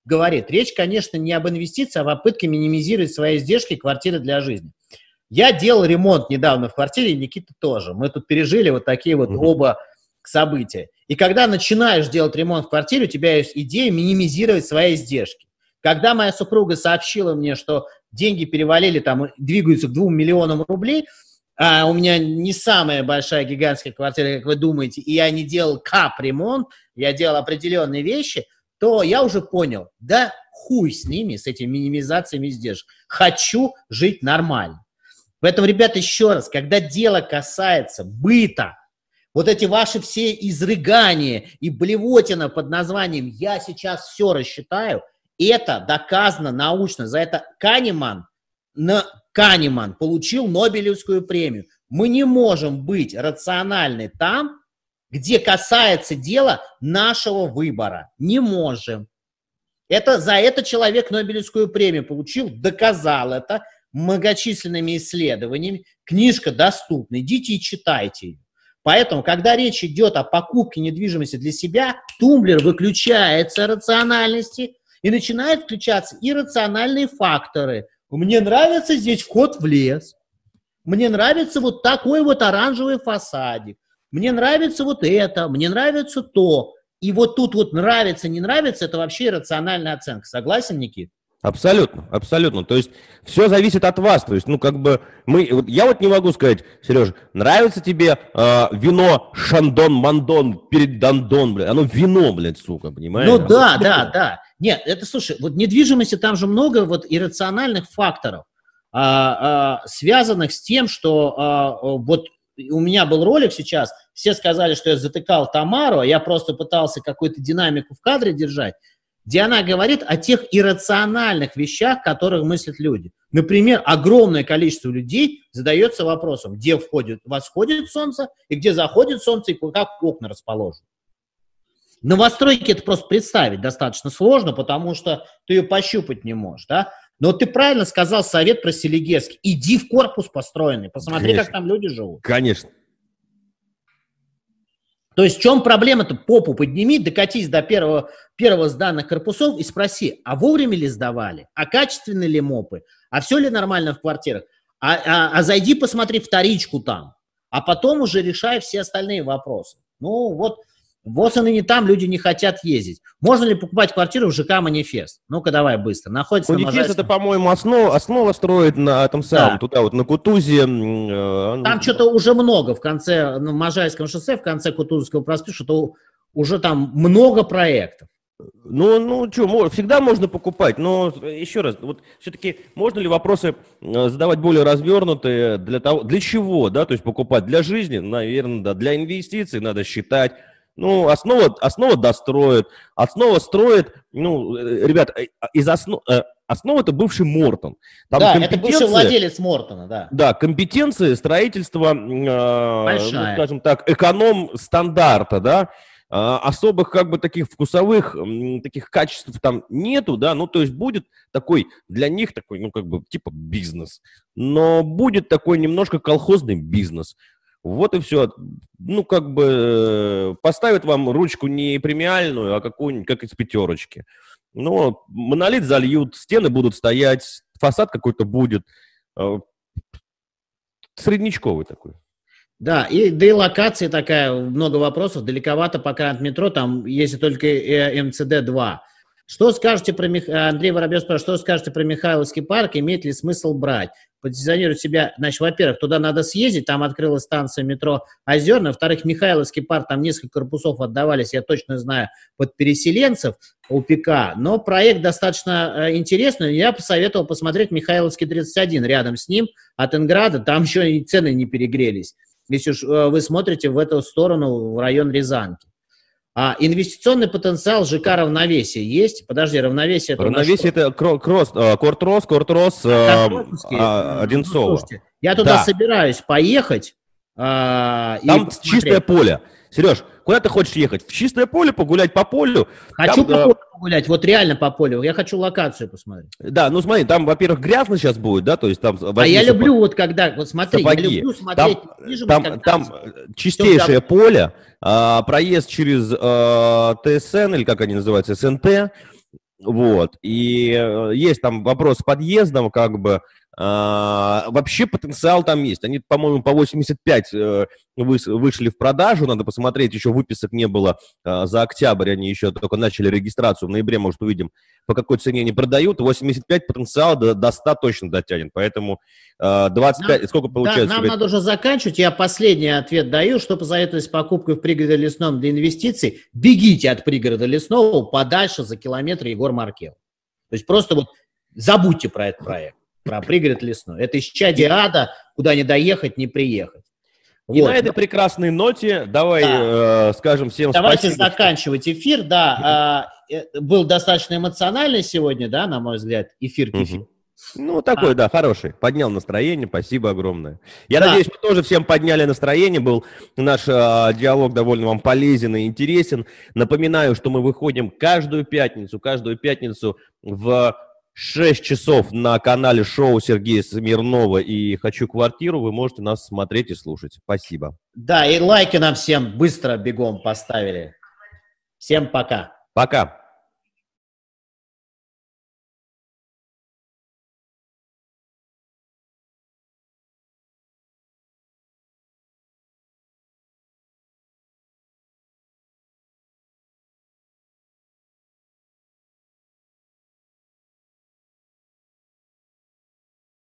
говорит, речь, конечно, не об инвестиции, а о попытке минимизировать свои издержки квартиры для жизни. Я делал ремонт недавно в квартире, и Никита тоже. Мы тут пережили вот такие вот угу. оба события. И когда начинаешь делать ремонт в квартире, у тебя есть идея минимизировать свои издержки. Когда моя супруга сообщила мне, что деньги перевалили, там, двигаются к двум миллионам рублей, а у меня не самая большая гигантская квартира, как вы думаете, и я не делал кап-ремонт, я делал определенные вещи, то я уже понял, да хуй с ними, с этими минимизациями издержек. Хочу жить нормально. Поэтому, ребята, еще раз, когда дело касается быта, вот эти ваши все изрыгания и блевотина под названием «я сейчас все рассчитаю», это доказано научно. За это Канеман, на, Канеман получил Нобелевскую премию. Мы не можем быть рациональны там, где касается дела нашего выбора. Не можем. Это, за это человек Нобелевскую премию получил, доказал это многочисленными исследованиями. Книжка доступна, идите и читайте ее. Поэтому, когда речь идет о покупке недвижимости для себя, тумблер выключается рациональности и начинают включаться иррациональные факторы. Мне нравится здесь вход в лес. Мне нравится вот такой вот оранжевый фасадик. Мне нравится вот это, мне нравится то. И вот тут вот нравится, не нравится, это вообще рациональная оценка. Согласен, Никит? Абсолютно, абсолютно. То есть все зависит от вас. То есть, ну, как бы мы, вот я вот не могу сказать, Сережа, нравится тебе э, вино Шандон Мандон перед Дандон, блядь, оно вино, блядь, сука, понимаешь? Ну да, да, да. Нет, это слушай, вот недвижимости там же много вот иррациональных факторов, а, а, связанных с тем, что а, вот у меня был ролик сейчас, все сказали, что я затыкал Тамару, а я просто пытался какую-то динамику в кадре держать где она говорит о тех иррациональных вещах, которых мыслят люди. Например, огромное количество людей задается вопросом, где входит, восходит солнце, и где заходит солнце, и как окна расположены. На новостройке это просто представить достаточно сложно, потому что ты ее пощупать не можешь, да? Но ты правильно сказал совет про Селигерский. Иди в корпус построенный, посмотри, Конечно. как там люди живут. Конечно. То есть в чем проблема-то? Попу подними, докатись до первого, первого сданных корпусов и спроси, а вовремя ли сдавали, а качественны ли мопы, а все ли нормально в квартирах, а, а, а зайди посмотри вторичку там, а потом уже решай все остальные вопросы. Ну вот вот он и не там, люди не хотят ездить. Можно ли покупать квартиру в ЖК «Манифест»? Ну-ка, давай быстро. Находится «Манифест» на это, по-моему, основа, основа строит на этом самом, да. туда вот на Кутузе. Э, там что-то уже много в конце, на Можайском шоссе, в конце Кутузовского проспекта, что уже там много проектов. Ну, ну, что, всегда можно покупать, но еще раз, вот все-таки можно ли вопросы э, задавать более развернутые для того, для чего, да, то есть покупать для жизни, наверное, да, для инвестиций надо считать, ну, основа, основа достроит, основа строит, ну, э, ребят, э, из основ, э, основа это бывший Мортон. Там да, это бывший владелец Мортона, да. Да, компетенции строительства, э, ну, скажем так, эконом-стандарта, да, особых как бы таких вкусовых таких качеств там нету, да, ну то есть будет такой для них такой, ну как бы типа бизнес, но будет такой немножко колхозный бизнес. Вот и все. Ну, как бы э, поставят вам ручку не премиальную, а какую-нибудь, как из пятерочки. Ну, монолит зальют, стены будут стоять, фасад какой-то будет. Э, среднечковый такой. Да, и, да и локация такая, много вопросов, далековато пока от метро, там есть только э, МЦД-2. Что скажете про Мих... Андрей Воробьев спрашивает, что скажете про Михайловский парк, имеет ли смысл брать? Позиционирует себя, значит, во-первых, туда надо съездить, там открылась станция метро Озерная, во-вторых, Михайловский парк, там несколько корпусов отдавались, я точно знаю, под переселенцев у ПК, но проект достаточно э, интересный, я посоветовал посмотреть Михайловский 31 рядом с ним от Инграда, там еще и цены не перегрелись, если уж э, вы смотрите в эту сторону, в район Рязанки. А инвестиционный потенциал ЖК равновесия есть? Подожди, равновесие это Равновесие это кросс, э, кортрос, кортрос, а, а, Одинцово. Слушайте, я туда да. собираюсь поехать. А, Там чистое поле. Сереж, куда ты хочешь ехать? В чистое поле погулять по полю? Хочу там, по полю погулять, вот реально по полю. Я хочу локацию посмотреть. Да, ну смотри, там, во-первых, грязно сейчас будет, да, то есть там... А я люблю вот когда, вот смотри, сапоги. я люблю смотреть там, там, там чистейшее поле, а, проезд через а, ТСН, или как они называются, СНТ, вот, и э, есть там вопрос с подъездом, как бы, А, вообще потенциал там есть. Они, по-моему, по 85 э, вышли в продажу. Надо посмотреть, еще выписок не было а, за октябрь. Они еще только начали регистрацию. В ноябре, может, увидим, по какой цене они продают. 85 потенциал до, до 100 точно дотянет. Поэтому 25, нам, сколько получается? Да, нам надо уже заканчивать. Я последний ответ даю. Что посоветовать с покупкой в пригороде лесном для инвестиций? Бегите от пригорода лесного подальше за километр Егор Маркел. То есть просто вот забудьте про этот проект про пригород лесной. Это исчадие ада, куда не доехать, не приехать. И вот. на этой прекрасной ноте давай да. э, скажем всем Давайте спасибо. заканчивать эфир. Да, э, был достаточно эмоциональный сегодня, да, на мой взгляд, эфир кефир. Угу. Ну, такой, а. да, хороший. Поднял настроение, спасибо огромное. Я да. надеюсь, мы тоже всем подняли настроение. Был наш э, диалог довольно вам полезен и интересен. Напоминаю, что мы выходим каждую пятницу, каждую пятницу в 6 часов на канале шоу Сергея Смирнова и «Хочу квартиру». Вы можете нас смотреть и слушать. Спасибо. Да, и лайки нам всем быстро бегом поставили. Всем пока. Пока.